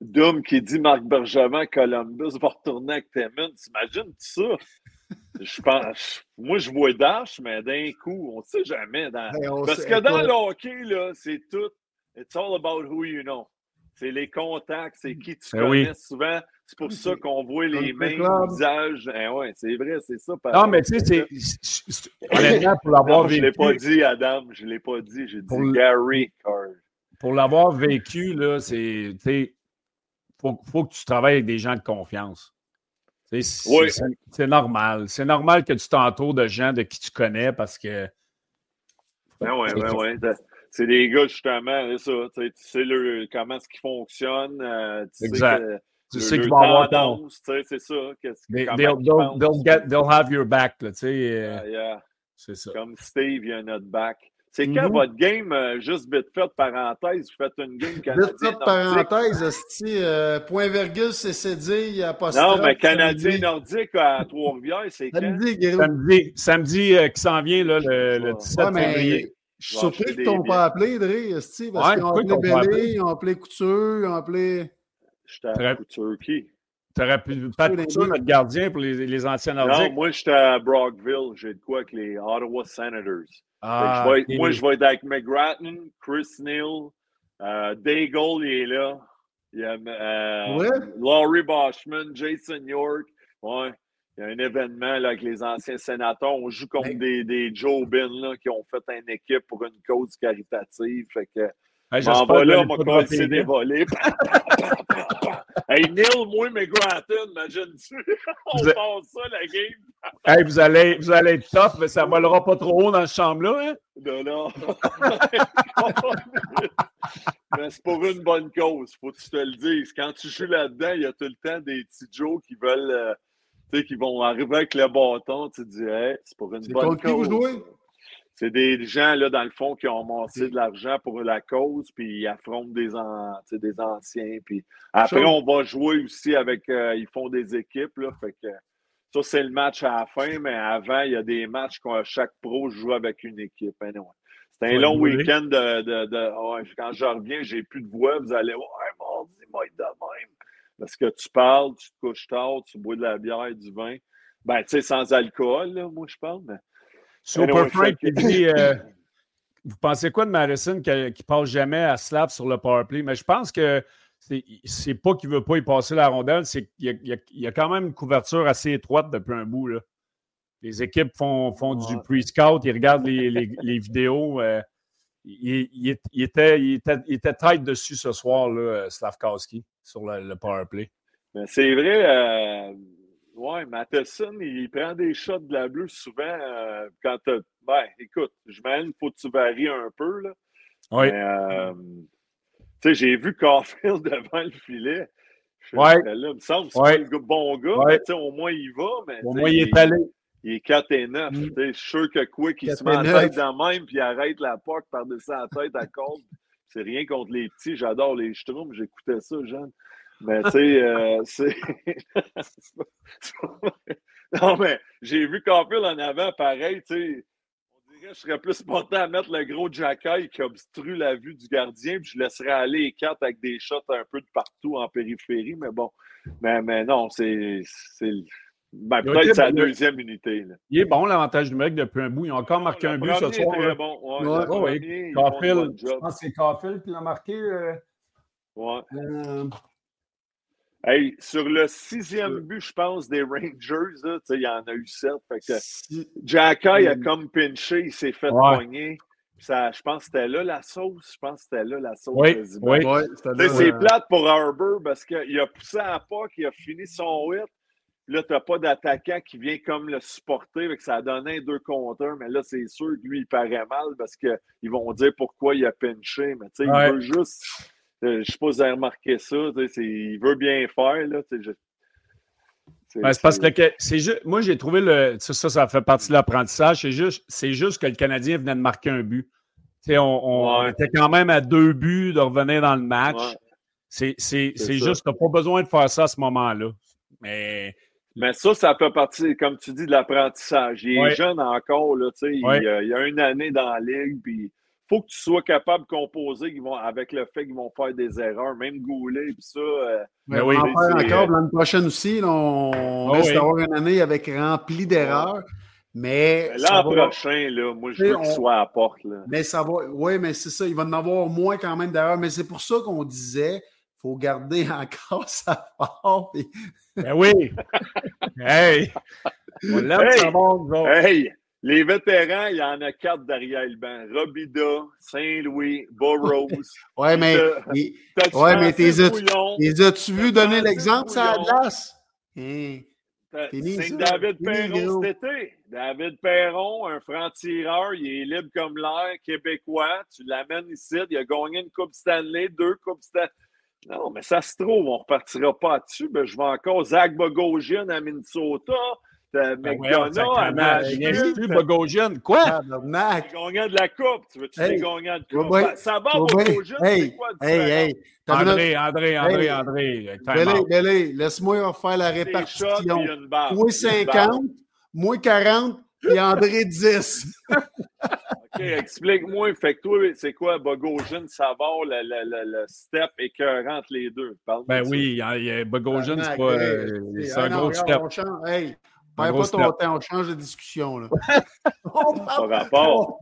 Doom qui dit Marc Bergevin, Columbus va retourner avec Timmons. T'imagines ça? Je pense, moi, je vois Dash, mais d'un coup, on ne sait jamais. Dans... Parce que dans le hockey, là, c'est tout. It's all about who you know. C'est les contacts, c'est qui tu ben connais souvent. C'est pour ça qu'on voit les mêmes visages. Eh ouais, c'est vrai, c'est ça. Non, mais tu sais, c'est. Honnêtement, pour l'avoir vécu. Je ne l'ai pas dit, Adam. Je ne l'ai pas dit. J'ai dit Gary Card. Pour l'avoir vécu, là, c'est faut, faut que tu travailles avec des gens de confiance. C'est normal. C'est normal que tu t'entoures de gens de qui tu connais parce que. Ben ouais, ben ouais. C'est des gars, justement, ça. Tu sais le, comment ce qui fonctionne. Euh, tu exact. Sais tu sais qu'ils vont avoir tendance, C'est ça. They, they'll, they'll, they'll, get, they'll have your back. Là, euh, yeah, yeah. C'est ça. Comme Steve, il y a notre back. C'est quand mm-hmm. votre game, euh, juste vite fait, parenthèse, vous faites une game canadienne? Vite fait, parenthèse, euh, point virgule, c'est cédé, Non, mais Canadien nordique à Trois-Rivières, c'est quand? Samedi, samedi euh, qui s'en vient, là, le, le 17 ouais, février. Je suis surpris qu'ils t'ont pas appelé, Dre, parce qu'ils ont appelé Bélé, ils ont appelé Couture, ils ont appelé... J'étais à qui? T'aurais pu pas Couture, notre gardien pour les, les anciens nordiques? Non, moi, j'étais à Brockville. J'ai de quoi avec les Ottawa Senators. Ah, je vais, moi, je vais être avec McGrattan, Chris Neal, Euh, Daigle, il est là. Il y a euh, Laurie Boschman, Jason York. Ouais. Il y a un événement là, avec les anciens sénateurs. On joue contre des, des Joe Bin là, qui ont fait une équipe pour une cause caritative. Fait que Hey, m'en va là, on m'a des volets. hey, Neil, moi, mais Granton, imagine-tu? on vous passe ça, la game. hey, vous allez, vous allez être tough, mais ça ne volera pas trop haut dans cette chambre-là, hein? Non, non. mais c'est pour une bonne cause, faut que tu te le dises. Quand tu joues là-dedans, il y a tout le temps des petits Joe qui veulent, euh, tu sais, qui vont arriver avec le bâton. Tu te dis, hey, c'est pour une bonne cause. Qui vous jouez? C'est des gens, là, dans le fond, qui ont amassé de l'argent pour la cause, puis ils affrontent des, des anciens. Puis après, on va jouer aussi avec. Euh, ils font des équipes, là. Fait que ça, c'est le match à la fin, mais avant, il y a des matchs quand chaque pro joue avec une équipe. C'est un long week-end de. quand je reviens, j'ai plus de voix. Vous allez voir, ouais, mardi, moi, de même. Parce que tu parles, tu te couches tard, tu bois de la bière, du vin. Ben, tu sais, sans alcool, là, moi, je parle, mais. Super Frank qui dit euh, Vous pensez quoi de Madison qui, ne passe jamais à slap sur le powerplay? Mais je pense que c'est pas qu'il ne veut pas y passer la rondelle, c'est qu'il y, a quand même une couverture assez étroite depuis un bout. Là. Les équipes font, font du pre-scout, ils regardent les, les, vidéos. Euh, il, était, il, était, il était tête dessus ce soir, là, Slavkowski, sur le, le powerplay. C'est vrai, euh, oui, Matheson, il prend des shots de la bleue souvent euh, quand tu Ben, écoute, je qu'il faut que tu varies un peu. Là. Oui. Euh, tu sais, j'ai vu Caulfield devant le filet. Oui. Là, il me semble que c'est le bon gars. Ouais. Mais, au moins, il va. Mais, au moins, il est allé. Il est 4 et 9. Mm. Je suis sûr que Quick, il se met en tête dans même puis il arrête la POC par-dessus la tête à cause. C'est rien contre les petits. J'adore les Schtroumpfs. J'écoutais ça, jeune. Mais tu sais, euh, c'est. non, mais j'ai vu Campbell en avant, pareil, tu sais. On dirait que je serais plus porté à mettre le gros Jacky qui obstrue la vue du gardien, puis je laisserais aller les quatre avec des shots un peu de partout en périphérie, mais bon. Mais, mais non, c'est. Ben, peut-être sa deuxième unité. Là. Il est bon, l'avantage numérique depuis un bout. Il a encore marqué un but ce soir. Très bon. Ouais, ouais, Caulfield, je pense que c'est Caulfield qui l'a marqué. Euh... Ouais. Euh... Hey, sur le sixième but, je pense, des Rangers, il y en a eu sept. Fait que Jacky a comme pinché, il s'est fait ouais. Ça, je pense que c'était là la sauce. Je pense que c'était là la sauce. Oui, oui. c'est plate pour Harbour parce qu'il a poussé à pas, qu'il a fini son hit. Là, tu n'as pas d'attaquant qui vient comme le supporter. que ça a donné un deux contre un. Mais là, c'est sûr que lui, il paraît mal parce qu'ils vont dire pourquoi il a pinché. Mais tu sais, il veut juste euh, je ne sais pas si vous avez remarqué ça. Il veut bien faire. Là, ben, c'est parce que c'est juste. Moi, j'ai trouvé le. Ça, ça, fait partie de l'apprentissage. C'est juste, juste que le Canadien venait de marquer un but. On, on était quand même à deux buts de revenir dans le match. C'est juste, tu n'as pas besoin de faire ça à ce moment-là. Mais. Mais ça, ça fait partie, comme tu dis, de l'apprentissage. Il est jeune encore, là, il, a, il, a une année dans la ligue, puis faut que tu sois capable de composer vont, avec le fait qu'ils vont faire des erreurs, même Goulet et ça. Euh, mais oui, on va faire encore l'année prochaine aussi. on ah risque d'avoir une année avec rempli d'erreurs. Mais. L'an prochain, là, moi, je veux qu'il soit à la porte. Là. Mais ça va. Oui, mais c'est ça. Il va en avoir moins quand même d'erreurs. Mais c'est pour ça qu'on disait il faut garder encore sa forme. Ben oui! hey! On l'aime, hey! hey! Les vétérans, il y en a quatre derrière le banc. Robida, Saint-Louis, Burroughs. ouais, mais, ouais, mais t'es as-tu vu donner l'exemple, ça, à glace? Hein? C'est David Perron cet été. David Perron, un franc-tireur, il est libre comme l'air, québécois. Tu l'amènes ici, il a gagné une Coupe Stanley, deux Coupes Stanley. Non, mais ça se trouve, on ne repartira pas dessus. Ben, je vais encore Zach Bogosian à Minnesota. Ben McDonough à Nashville. Bogosian, quoi? Les gagnants de la Coupe. Tu veux-tu hey, les gagnants de Coupe? Ben, ça va, Bogosian, hey, c'est quoi hey, hey, André, André, André, André. Bélé, laisse-moi faire la répartition. Moi 50, moi 40, et André 10. OK, explique-moi. Fait que toi, c'est quoi Bogosian, Savard, le, le, le, step écœurant entre les deux? ben oui, Bogosian, c'est pas. C'est un gros step. Perds pas ton temps, on change de discussion. Là. on, parle, rapport.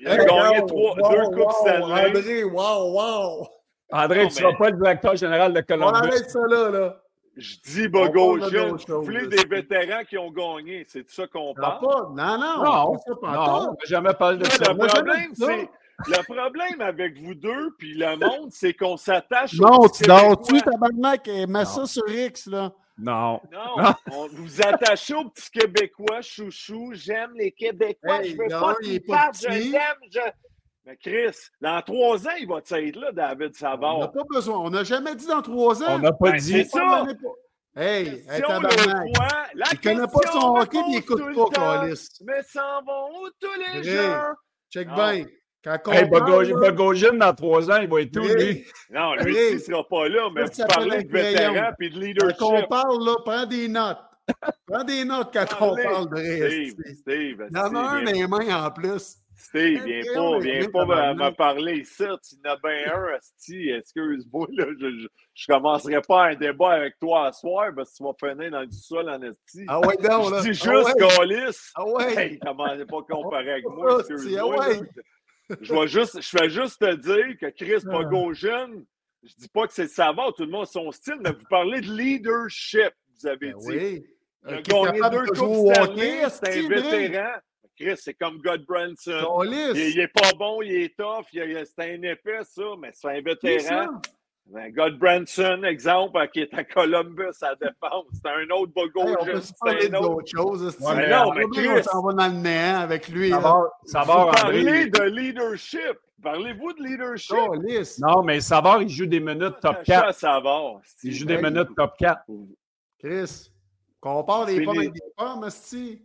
Il a gagné trois, deux Coupes Stanley. André, wow, wow! André, tu ne seras pas le directeur général de Columbus. On arrête ça là, là. Je dis vous voulez des vétérans qui ont gagné. C'est de ça qu'on parle? Non, non, non. on n'a jamais parlé de ça. Le problème, c'est... Le problème avec vous deux puis le monde, c'est qu'on s'attache Non, tu dors-tu, tabarnak, et mets ça sur X, là. Non. Non, on, vous attachez aux petits Québécois, chouchou. J'aime les Québécois. je veux pas qu'ils partent, je l'aime. Mais Chris, dans trois ans, il va être là, David Savard. On n'a pas besoin. On n'a jamais dit dans trois ans. On n'a pas ben, dit. C'est ça. Hey, hey tabarnak. Il ne connaît pas son hockey il n'écoute pas, Calis. Mais s'en vont où tous les gens? Check bien. Hey, Bogosian, dans trois ans, il va être tout, lui? Non, lui, il ne sera pas là, mais vous parlez de vétéran et de leadership. Quand on parle, là, prends des notes. Prends des notes quand on parle de Steve, Steve. Il y en a un des mains en plus. Steve, viens pas, viens pas me, parler ici. Tu en as bien un, Asti. Excuse-moi, là, je, je, commencerai pas un débat avec toi ce soir parce que tu vas finir dans du sol en Asti. Ah ouais, non, là. Je dis juste, ah ouais. Ah ouais. Hey, commencez pas comparer avec moi, excuse-moi. Je, vais juste, je vais juste te dire que Chris Bogosian, ah. je dis pas que c'est savoir, tout le monde a son style, mais vous parlez de leadership, vous avez ben dit. Oui. Il a gagné deux Coupes Stanley, c'est un vétéran. Chris, c'est comme God Branson. Il, il, est pas bon, il est tough, c'est un épais, ça, mais c'est un vétéran. Ben, God Branson, exemple, qui est à Columbus à défense. C'est un autre bogo. Hey, on peut se parler d'autres choses. Ouais, mais non, mais Chris, on s'en va dans le néant avec lui. Ça va, ça va parlez de leadership. Parlez-vous de leadership? Oh, non, mais Savard, il joue des minutes top 4. Savard. Il joue des minutes top 4. Chris, compare les pommes avec des pommes, Asti.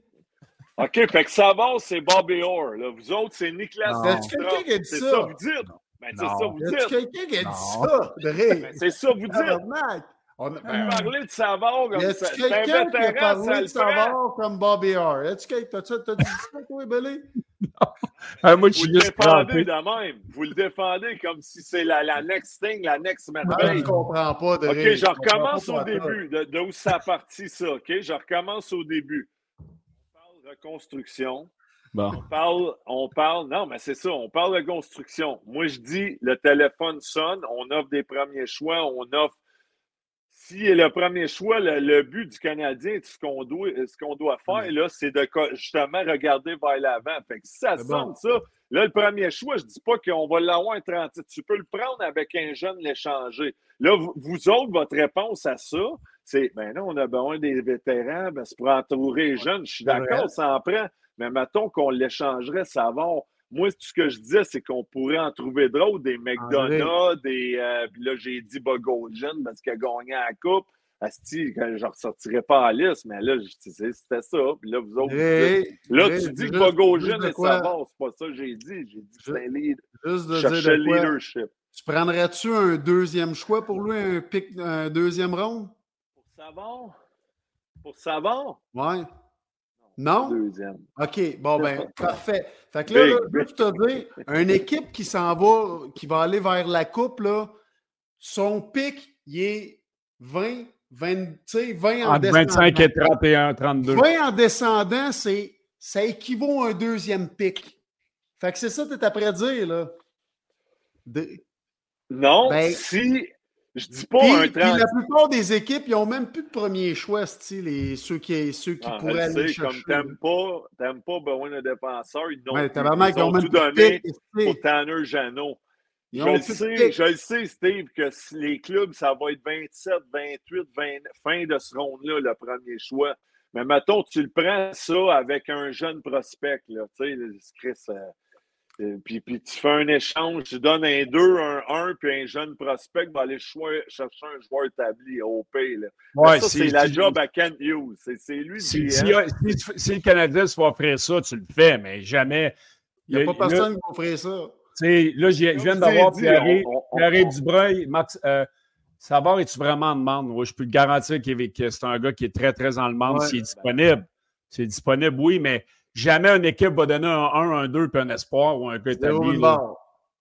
OK, fait que Savard, c'est Bobby Orr. Là. Vous autres, c'est Nicolas C'est quelqu'un qui a dit ça? C'est ça vous dites. Ben, c'est ça vous dites. quelqu'un qui a dit ça, ben, C'est ça vous dites. On a ben, parlé de Savard comme ça. C'est un vétéran, qui a parlé de Savard comme Bobby Orr? Est-ce que tu as dit ça, toi, Billy? Ah, moi, je vous le défendez de même. Vous le défendez comme si c'est la, la next thing, la next merveille. Je ne comprends pas. De OK, je recommence au début. De, de, où ça parti, ça. OK, je recommence au début. On parle de On, parle, on parle, non, mais c'est ça, on parle de construction. Moi, je dis, le téléphone sonne, on offre des premiers choix, on offre. Si le premier choix, le, but du Canadien, ce qu'on doit, ce qu'on doit faire, là, c'est de justement regarder vers l'avant. Fait que si ça sonne, ça, là, le premier choix, je ne dis pas qu'on va l'avoir un 30. Tu peux le prendre avec un jeune, l'échanger. Là, vous, vous, autres, votre réponse à ça, c'est ben non, on a besoin des vétérans, ben, c'est pour entourer les jeunes. Je suis d'accord, ça en prend. Mais mettons qu'on l'échangerait, ça va. Moi, tout ce que je disais, c'est qu'on pourrait en trouver d'autres, des McDonald's, des. Euh, puis là, j'ai dit Bogosian parce qu'il a gagné la coupe. Asti, je ne ressortirais pas à la liste, mais là, c'était ça. Puis là, vous autres, là, tu dis que Bogosian est savoir. C'est pas ça que j'ai dit. J'ai dit que c'est lead. Juste de dire leadership. Tu prendrais-tu un deuxième choix pour lui, un pic, un deuxième round? Pour Savon? Pour Savon? Ouais. Non? Deuxième. OK, bon, ben, parfait. Fait que là, là juste te dire, une équipe qui s'en va, qui va aller vers la coupe, là, son pic, il est 20, 20, 20 en descendant. 25 et 31, 32. 20 en descendant, c'est, ça équivaut à un deuxième pic. Fait que c'est ça que tu es après dire, là. Non, ben, si je dis pas un 30. la plupart des équipes, ils n'ont même plus de premier choix, ceux qui, ceux qui ah, pourraient aller sais, chercher. Comme t'aimes pas, t'aimes pas besoin de défenseur, ils, ouais, plus, ils ont tout donné pour Tanner Janot. Je le, sais, je le sais, Steve, que les clubs, ça va être 27, 28, 20, fin de ce round-là, le premier choix. Mais mettons, tu le prends ça avec un jeune prospect, là, tu sais, Chris, euh, puis, puis, tu fais un échange, tu donnes un 2, un 1, puis un jeune prospect va aller chercher un joueur établi au pays. Ouais, ça, c'est la job à Kent Hughes. C'est lui si, si, si, si, le Canadien se va offrir ça, tu le fais, mais jamais. Il n'y a, pas personne qui va offrir ça. Là, je viens d'avoir Pierre Dubreuil, Max. Euh, Savoir, es-tu vraiment en demande? Moi, je peux te garantir que c'est un gars qui est très, très en demande s'il est disponible. C'est disponible, oui, mais jamais une équipe va donner un 1, un 2 puis un espoir ou un gars établi. Zéro une barre.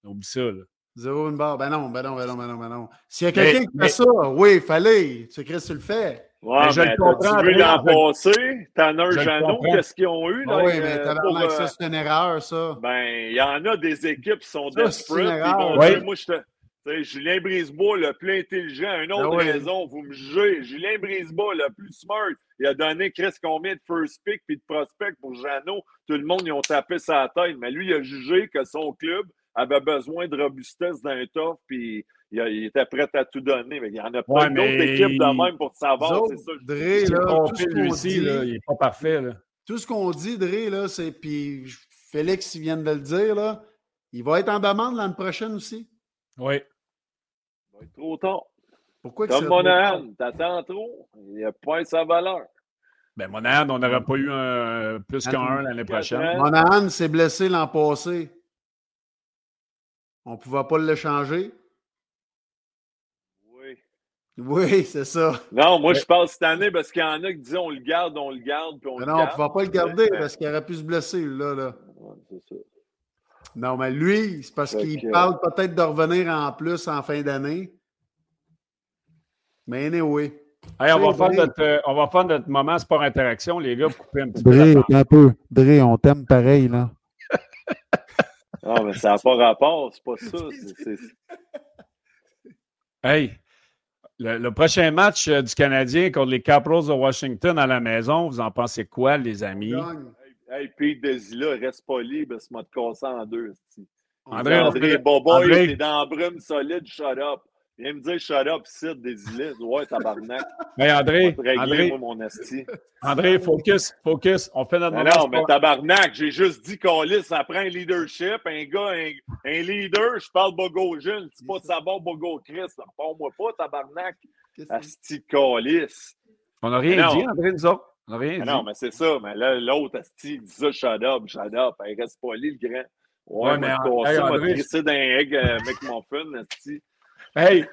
Oublie ça. Là. Zéro une barre. Ben non, ben non, ben non, ben non, ben non. S'il y a quelqu'un qui fait ça, oui, il fallait. Tu sais, Chris, tu le fais. Ouais, mais, mais t'as vu l'an passé, Tanner Jeannot, qu'est-ce qu'ils ont eu? Là, oui, mais euh, ça, c'est une erreur, ça. Ben, il y en a des équipes qui sont desperate. Ils vont dire, moi, je te Julien Brisebois, le plus intelligent, une autre ben raison, vous me jugez. Julien Brisebois, le plus smart, il a donné Chris combien de first pick puis de prospect pour Jeannot? Tout le monde, ils ont tapé sa tête. Mais lui, il a jugé que son club avait besoin de robustesse d'un top, puis il, était prêt à tout donner. Mais il y en a pas d'autres équipes de même pour savoir. C'est ça. Dre, là, tout ce qu'on dit, là, il n'est pas parfait. Là. Tout ce qu'on dit, Dre, là, c'est. Puis Félix vient de le dire, là, il va être en demande l'année prochaine aussi. Oui va être trop tard. Pourquoi Comme Monahan, t'attends trop, il n'a pas sa valeur. Ben, Monahan, on n'aurait pas eu un, plus qu'un l'année prochaine. Monahan s'est blessé l'an passé. On ne pouvait pas l'échanger? Oui. Oui, c'est ça. Non, moi, je parle cette année parce qu'il y en a qui disaient on le garde, on le garde, puis on non, le garde. Non, on ne pouvait pas le garder parce qu'il aurait pu se blesser, là. là. c'est ça. Non, mais lui, c'est parce qu'il parle peut-être de revenir en plus en fin d'année. Mais anyway. Hey, on, va faire notre, euh, on va faire notre moment sport interaction, les gars, pour couper un petit peu. un peu. Dre, on t'aime pareil, là. non, mais ça n'a pas rapport, c'est pas ça. Hey, le, prochain match euh, du Canadien contre les Capitals de Washington à la maison, vous en pensez quoi, les amis? Hey, Pete Desila, reste poli, parce que m'a te cassé en deux. André, André, Bobo, il est dans la brume solide, shut up. Viens me dire shut up, site Desila. Ouais, tabarnak. Mais André, André, moi, mon asti. André, focus, focus. On fait notre mais Non, mais tabarnak, j'ai juste dit qu'Alis, ça prend un leadership. Un gars, un, un leader, je parle Bogo jeune. C'est pas de savoir Bogo Chris. Réponds-moi pas, tabarnak. Asti Calis. On n'a rien dit, André, nous autres. Rien non, mais c'est ça. Mais là, l'autre, il dit ça, shut up, shut up. Il reste pas li, le grand. Ouais, ouais mais moi, hey, André... crissé d'un egg avec mon fun, asti. Hey!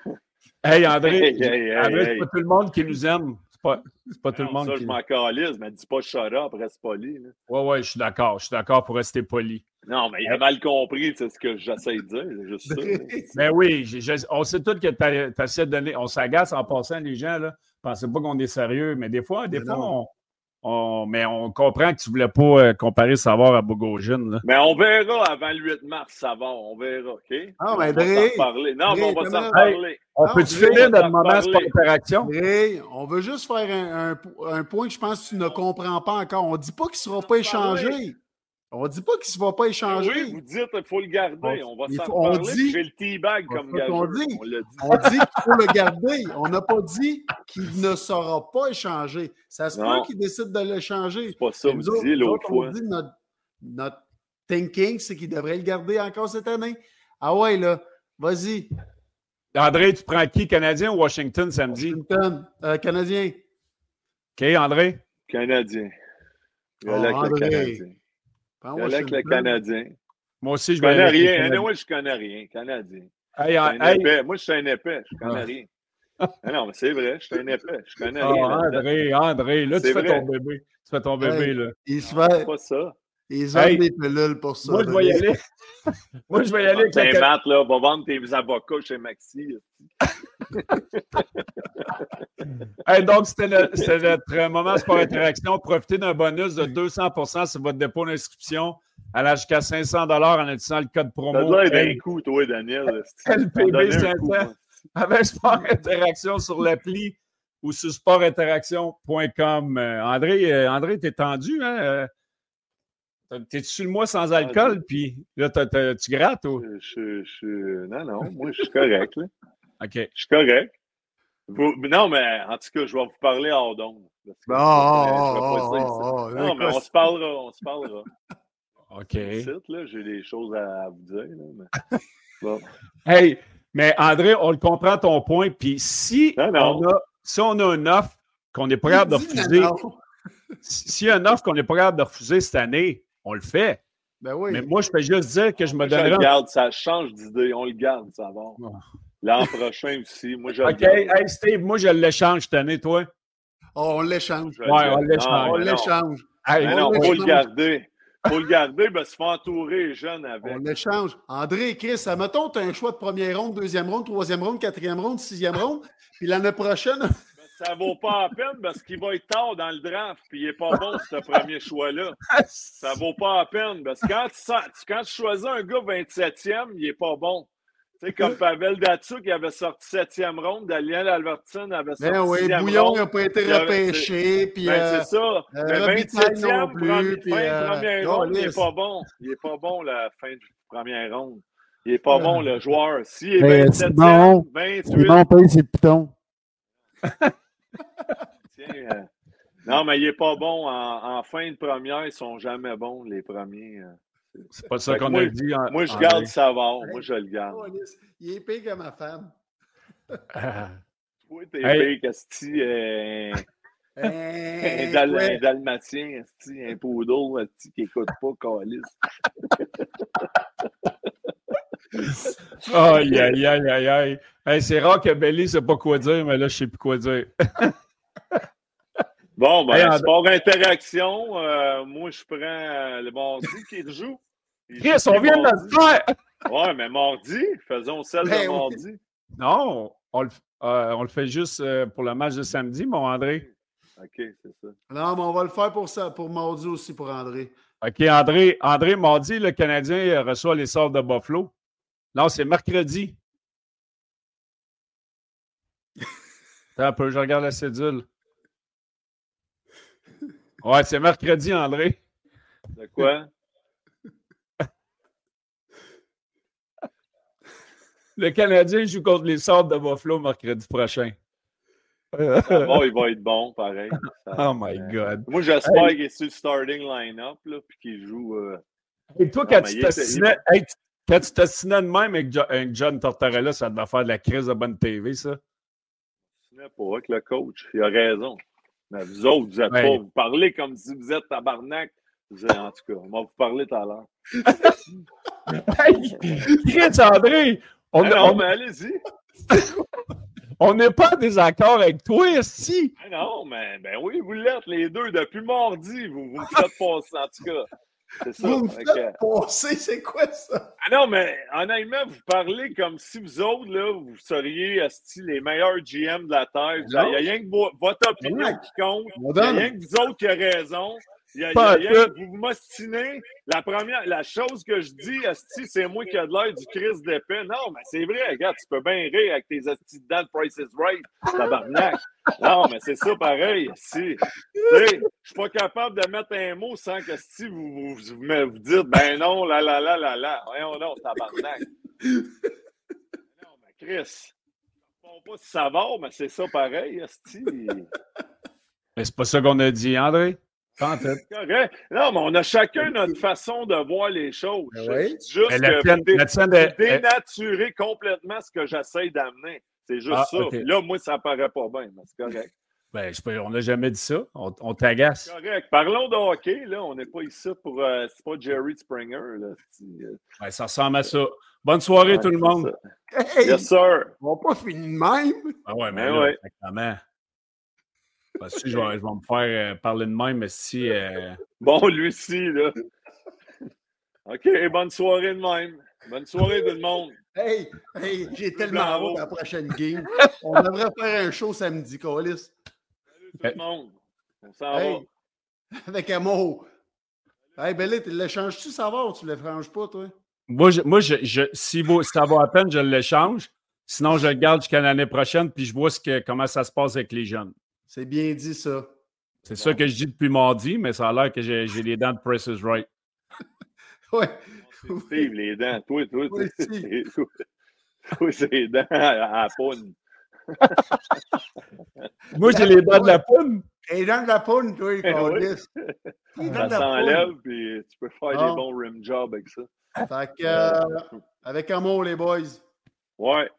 Hey, André! hey, André, c'est pas tout le monde qui nous aime. C'est pas, pas tout le monde ça, qui... je m'en calise, mais dis pas shut up, reste poli. Là. Ouais, ouais, je suis d'accord. Je suis d'accord pour rester poli. Non, mais il a mal compris, c'est ce que j'essaie de dire. Juste ça. mais oui, on sait tous que tu essaies de donner. On s'agace en passant, les gens, là. Pensez pas qu'on est sérieux, mais des fois, des fois, on, mais on comprend que tu ne voulais pas euh, comparer Savard à Bogosian. Mais on verra avant le 8 mars, Savard. On verra, OK? Ah, mais Dre, Non, mais on va s'en parler. on peut-tu finir notre moment sport interaction? on veut juste faire un, un, point que je pense que tu ne comprends pas encore. On ne dit pas qu'il ne sera pas échangé. On ne dit pas qu'il ne va pas échanger. Oui, vous dites qu'il faut le garder. On, va s'en parler. Dit, J'ai le teabag comme gars. On dit, on dit qu'il faut le garder. On n'a pas dit qu'il ne sera pas échangé. Ça se peut qu'il décide de l'échanger. C'est pas ça que vous disiez l'autre fois. On dit notre, notre thinking, c'est qu'il devrait le garder encore cette année. Ah ouais, là, vas-y. André, tu prends qui, Canadien ou Washington samedi? Washington, euh, Canadien. OK, André? Canadien. Oh, André. Canadien. Je avec le Canadien. Moi aussi, je, je connais rien. Moi, je connais rien. Canadien. Hey, hey. Moi, je suis un épais. Je connais rien. non, mais c'est vrai, je suis un épais. Je connais oh, rien. André, André, là, tu fais ton bébé. Tu fais ton bébé, là. Il se fait. pas ça. Ils ont hey, des pilules pour ça. Moi, je vais y aller. moi, je vais y aller avec ben, Matt, là, va vendre tes avocats chez Maxi. hey, donc, c'était notre moment sport interaction. Profitez d'un bonus de 200% sur votre dépôt d'inscription à jusqu'à 500 en utilisant le code promo. Ça doit être un coup, toi, Daniel. LPB 500 avec Sport Interaction sur l'appli ou sur sportinteraction.com. Euh, André, euh, André t'es tendu, hein? Euh, t'es-tu le mois sans alcool, puis là, tu grattes ou? Je, je, non, non, moi, je suis correct, là. OK. Je suis correct. non, mais en tout cas, je vais vous parler hors d'onde. non, mais on se parlera, on se parlera. OK. J'ai des choses à vous dire. Là, mais... Hey, mais André, on le comprend ton point. Puis si, On, a, si on a une offre qu'on n'est pas capable de refuser, s'il y a une offre qu'on n'est pas capable de refuser cette année, on le fait. Ben oui. Mais moi, je peux juste dire que je me donnerai. Je garde, ça change d'idée. On le garde, ça va. L'an prochain aussi. Moi, je OK. Hey, Steve, moi, je l'échange cette année, toi. Oh, on l'échange. Oui, on l'échange. On l'échange. non, il faut le garder. Il faut le garder, ben, se faire entourer jeune avec. On l'échange. André et Chris, mettons, tu as un choix de première ronde, deuxième ronde, troisième ronde, quatrième ronde, sixième ronde, puis l'année prochaine. Ça vaut pas la peine parce qu'il va être tard dans le draft, puis il est pas bon, ce premier choix-là. Ça vaut pas la peine parce que quand tu, quand tu choisis un gars 27e, il est pas bon. Tu sais, comme Pavel Datsuk qui avait sorti 7e ronde, Daniel Albertson avait ben sorti. Ben oui, Bouillon n'a pas été repêché. Puis, ben, c'est ça. Euh, mais 27e, plus, premier, puis, fin de euh, première ronde, il n'est pas bon. Il n'est pas bon la fin de première ronde. Il n'est pas bon, le joueur. S'il est 27e, bon, 28... C'est bon, paye ses pitons. Tiens, euh... non, mais il n'est pas bon. En, en, fin de première, ils ne sont jamais bons, les premiers. Euh. C'est pas ça qu'on a dit. En, moi, je garde Savard. Moi, je le garde. Il est pire que ma femme. Toi, t'es hey. pire que euh, un, dal un dalmatien, un poodle qui n'écoute pas Calis. Aïe, aïe, aïe, aïe, aïe. Hey, c'est rare que Belly ne sait pas quoi dire, mais là, je ne sais plus quoi dire. bon, ben, hey, sport interaction. Euh, moi, je prends euh, le mardi qui joue. Chris, on vient de le faire! ouais, mais mardi, faisons celle ben, de mardi. Oui. Non, on le, euh, on le, fait juste euh, pour le match de samedi, mon André. OK, c'est ça. Non, mais on va le faire pour ça, pour mardi aussi, pour André. OK, André, André, mardi, le Canadien reçoit les sorts de Buffalo. Non, c'est mercredi. un peu, je regarde la cédule. Ouais, c'est mercredi, André. De quoi? Le Canadien joue contre les Sortes de Buffalo mercredi prochain. bon, il va être bon, pareil. oh my God. Moi, j'espère qu'il est sur le starting line-up, puis qu'il joue. Euh... Et toi, quand, tu t'assinais, il... hey, quand tu t'assinais de même avec John Tortorella, ça devait faire de la crise de bonne TV, ça? Pas avec le coach. Il a raison. Mais vous autres, vous êtes ouais. pas. Vous parlez comme si vous êtes tabarnak. Vous êtes, en tout cas, on va vous parler tout à l'heure. hey, André, on, ah non, on... mais allez-y. on n'est pas en désaccord avec toi, si. Ah non, mais ben oui, vous l'êtes, les deux. Depuis mardi, vous, vous me faites passer, en tout cas. C'est ça. Vous me faites passer, c'est quoi ça? Ah non, mais honnêtement, vous parlez comme si vous autres, là, vous seriez les meilleurs GM de la Terre. Il n'y a rien que votre opinion qui compte. Il n'y a rien que vous autres qui avez raison. Il y a, pas y a, vous m'ostinez. La première, la chose que je dis, Asti, c'est moi qui ai de l'air du Chris d'épée. Non, mais c'est vrai, regarde, tu peux bien rire avec tes Asti de dents Price is Right, tabarnak. Non, mais c'est ça pareil, si. Je suis pas capable de mettre un mot sans que si vous vous, vous, vous, vous dites, ben non, là, là, là, là, là. Voyons non, tabarnak. non, mais Chris, on pas si ça va, mais c'est ça pareil, Asti. Mais c'est pas ça qu'on a dit, André. Correct. Non, mais on a chacun notre façon de voir les choses. Ben oui. juste que dé dénaturer complètement ce que j'essaie d'amener. C'est juste ah, ça. Okay. Là, moi, ça paraît pas bien, mais c'est correct. Ben, peux, on n'a jamais dit ça. On, on t'agace. Correct. Parlons de hockey. Là. On n'est pas ici pour. Euh, c'est pas Jerry Springer. Là. Euh... Ouais, ça ressemble à ça. Bonne soirée, ouais, tout le monde. Hey, yes, sir. On va pas finir de même. Ah ouais, mais, mais ben là, ouais. exactement. Parce que je, vais, je vais me faire euh, parler de même, mais si. Euh... Bon, lui aussi, là. OK, bonne soirée de même. Bonne soirée, tout le monde. Hey, hey j'ai tellement hâte à la prochaine game. On devrait faire un show samedi, Colis. Salut tout le monde. On s'en hey, va. Avec amour. Hey, Belé, tu l'échanges-tu, ça va ou tu ne l'échanges pas, toi? Moi, je, moi je, je, si, ça vaut à peine, je l'échange. Sinon, je le garde jusqu'à l'année prochaine, puis je vois ce que, comment ça se passe avec les jeunes. C'est bien dit, ça. C'est ça que je dis depuis mardi, mais ça a l'air que j'ai les dents de Price is Right. ouais. Steve, les dents. Toi, toi, toi. Toi, c'est les dents à la poune. Moi, j'ai les dents de la poune. Les dents de la poune, toi, il oui. Ça s'enlève, puis tu peux faire ah. des bons rim jobs avec ça. Fait que, euh, avec amour, les boys. Ouais.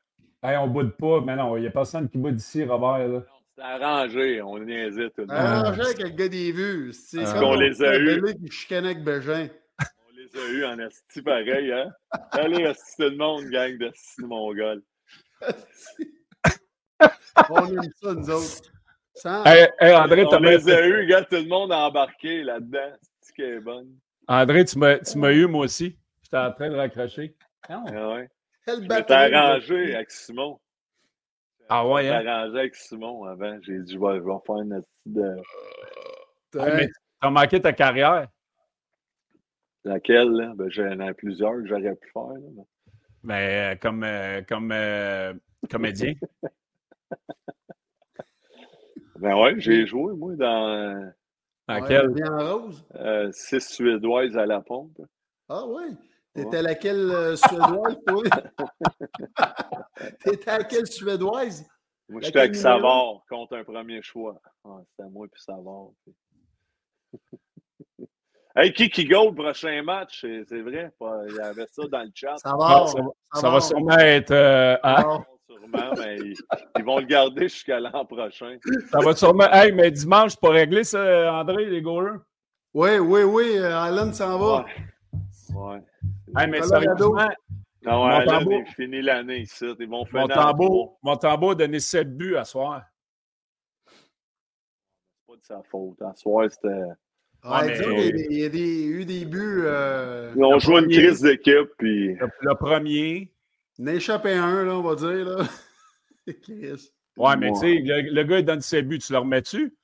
Hey, on boude pas, mais non, il n'y a personne qui boude ici, Robert. Là. C'est arrangé, on niaisait tout le monde. Arrangé avec le gars des vues. C'est ah. comme on les a eus. qui chicanait avec Bégin. On les a eus en asti pareil, hein? Allez, asti tout le monde, gang de asti mongol. on aime ça, nous autres. Sans... Hey, hey, André, on les a eus, gars, tout le monde a embarqué là-dedans. C'est qui est bonne. André, tu m'as eu, moi aussi. J'étais en train de raccrocher. Ah ouais. T'es arrangé avec Simon. Ah ouais, hein? arrangé avec Simon avant. J'ai dit, je vais, faire une de. Tu as manqué ta carrière? Laquelle, là? Ben, j'en ai plusieurs que j'aurais pu faire. Mais ben, comme, euh, comme euh, comédien? ben ouais, j'ai joué, moi, dans. Dans rose? Euh, six Suédoises à la pompe. Ah oui? T'étais à laquelle Suédoise, toi? T'étais à quelle Suédoise? Moi, j'étais avec Savard contre un premier choix. Ah, C'était moi puis Savard. Hey, qui qui go le prochain match? C'est vrai, il y avait ça dans le chat. Ça va, ça, va, sûrement être. Euh, Sûrement, mais ils, vont le garder jusqu'à l'an prochain. Ça va sûrement. Hey, mais dimanche, c'est pas réglé ça, André, les goalers? Oui, oui, oui. Alan s'en va. Ouais. Hey, mais sérieusement. Non, Alan, il finit l'année ici. Ils vont faire Mon tambour a donné 7 buts à soir. C'est pas de sa faute. À soir, c'était. Ah, il, y a eu des buts. Euh, Ils ont joué une crise d'équipe. Puis... Le, premier. N'échappait un, là, on va dire. Là. ouais, mais tu sais, le, gars, il donne ses buts. Tu le remets-tu?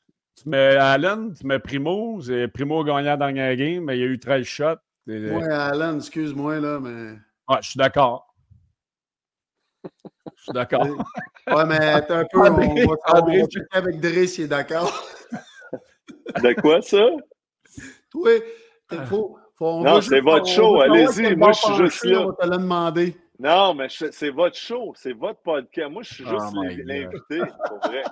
Tu mets Allen, tu mets Primo. Primo gagnant dans la game, mais il y a eu 13 shots. Ouais, Allen, excuse-moi, là, mais. Ouais, je suis d'accord. Je suis d'accord. ouais, mais t'es un peu. on va, on avec Dre s'il est d'accord. De quoi, ça? Oui, il faut, faut, Non, c'est votre show, allez-y. Moi, je suis juste là. On va te le demander. Non, mais c'est votre show, c'est votre podcast. Moi, je suis juste oh l'invité, pour vrai.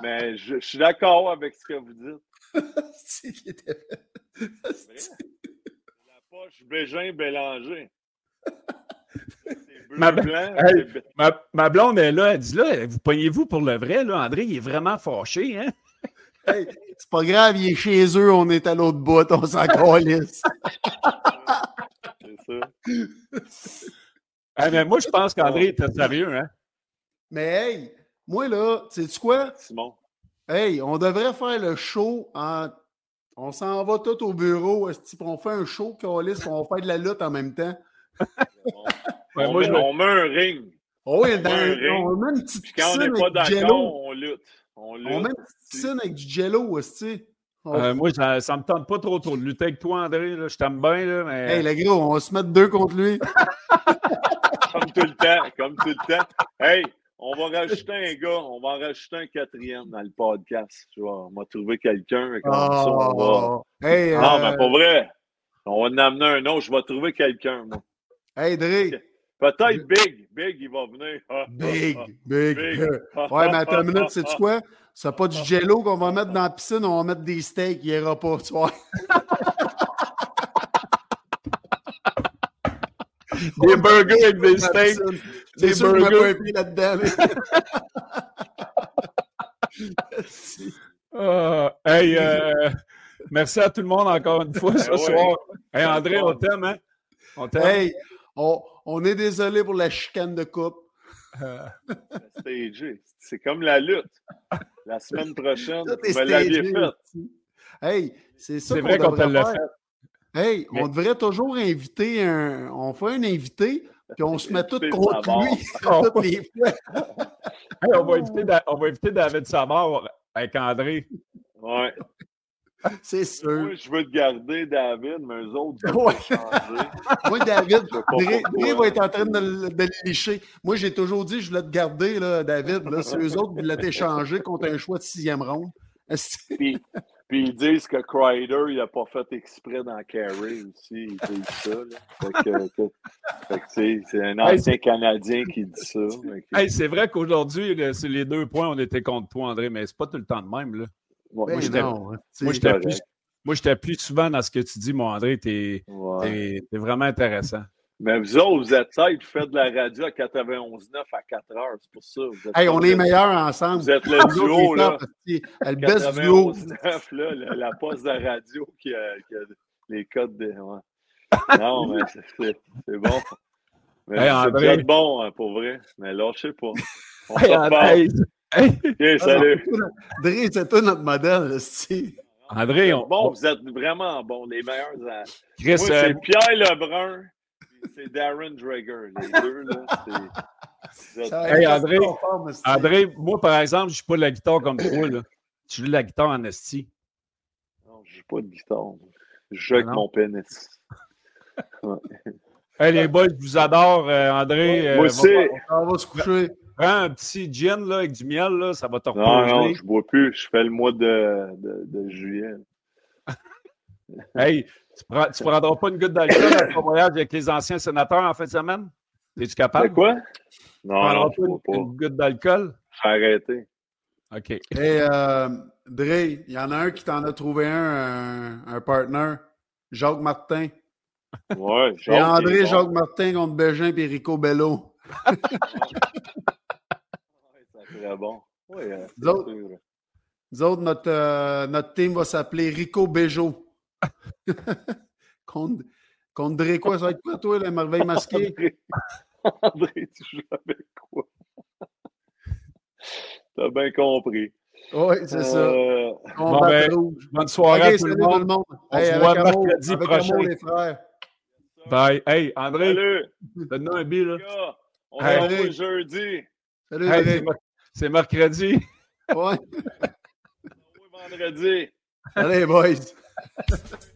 Mais je, suis d'accord avec ce que vous dites. c'est La poche Bégin-Bélanger. Ma, ma, ma, blonde est là, elle dit là, vous pognez-vous pour le vrai, là, André, il est vraiment fâché, hein? Hey, c'est pas grave, il est chez eux, on est à l'autre bout, on s'en calisse. c'est ça. mais moi, je pense qu'André était sérieux, hein? Mais hey, moi là, sais-tu quoi? Simon. Hey, on devrait faire le show en. On s'en va tout au bureau, on fait un show, calisse, on va faire de la lutte en même temps. on, moi, met, on, met, un ring. Oh oui, on, dans, met un ring. on met une petite Puis quand on n'est pas d'accord, on lutte. On, on met une petite piscine avec du jello aussi. Euh, moi, ça, ça me tente pas trop, trop de lutter avec toi, André. Là. Je t'aime bien, là, mais. Hey, les gars, on va se mettre deux contre lui. comme tout le temps, comme tout le temps. Hey, on va rajouter un gars, on va en rajouter un quatrième dans le podcast. Tu vois, on va trouver quelqu'un. Va... Ah, hey, non, mais pas vrai. On va en amener un autre. Je vais trouver quelqu'un. Hey, Dre. Peut-être Big. Big, il va venir. big, big, Ouais, mais attends une minute, sais-tu quoi? C'est pas du jello qu'on va mettre dans la piscine, on va mettre des steaks, il ira pas, tu vois. des burgers avec des steaks. C'est sûr que je pas un pied là-dedans. uh, hey, euh, merci à tout le monde encore une fois ce soir. Hey, André, on t'aime, hein? On t'aime. Hey, on, on est désolé pour la chicane de coupe. C'est comme la lutte. La semaine prochaine, vous l'aviez fait. Hey, c'est ça qu'on devrait faire. Fait. Hey, on devrait toujours inviter un. On fait un invité, puis on se met tout contre lui toutes les fois. hey, on, va inviter, on va inviter David Savard avec André. Ouais. C'est sûr. Moi, je veux te garder, David, mais eux autres, vont changer. Moi, David, Dre va être en train de, le licher. Moi, j'ai toujours dit je voulais te garder, là, David. C'est eux autres qui voulaient t'échanger contre un choix de sixième ronde. puis, puis, ils disent que Crider, il n'a pas fait exprès dans Carey aussi. Il dit ça. c'est un ancien Canadien qui dit ça. c'est vrai qu'aujourd'hui, c'est les deux points, on était contre toi, André, mais c'est pas tout le temps de même. Là. Moi, j'étais plus, souvent dans ce que tu dis, mon André. Tu es, vraiment intéressant. Mais vous autres, vous êtes tête, vous faites de la radio à 91.9 à 4 heures. C'est pour ça. Vous hey, on est meilleurs ensemble. Vous êtes le duo, là. Le best duo. 9, là, la, poste de radio qui a, les codes de. Non, mais c'est bon. Mais hey, bon, hein, pour vrai. Mais lâchez pas. On hey, Hey. salut. André, c'est toi notre modèle, si. André, on... bon, vous êtes vraiment bons, les meilleurs. Chris, Moi, c'est euh, Pierre Lebrun, c'est Darren Drager. Les deux, là, Hey, André, André, moi, par exemple, je ne suis pas de la guitare comme toi. Là. Tu joues de la guitare en esti. Non, je ne joue pas de guitare. Je joue avec ah mon pénis. Hey, les boys, je vous adore, euh, André. moi euh, aussi. On va se coucher. Prends un petit gin là, avec du miel, là, ça va te reposer. Non, non, je ne bois plus. Je fais le mois de, de, de juillet. hey, tu ne prendras pas une goutte d'alcool à ton voyage avec les anciens sénateurs en fin de semaine? Es-tu capable? Quoi? Non, non, pas une, pas une goutte d'alcool? J'ai arrêté. OK. Et euh, Dre, il y en a un qui t'en a trouvé un, un, partner, Jacques Martin. Ouais, Jacques. Et André Jacques Martin contre Bégin et Rico Bello. ouais, ça serait bon. Oui, euh, nous, autres, nous autres, notre, euh, notre team va s'appeler Rico Bejo. contre, contre? Ça va être quoi, toi, la merveille masquée? André, tu joues avec quoi? T'as bien compris. Oui, c'est euh... ça. Bon, ben, bonne soirée okay, à tout le monde. le monde. On hey, se voit amour, mercredi prochain. Amour, les frères. Bye. Hey, André, donne-nous un billet. Là. On hey. se revoit jeudi. Salut, hey, C'est mercredi. Ouais. vendredi. Allez, boys.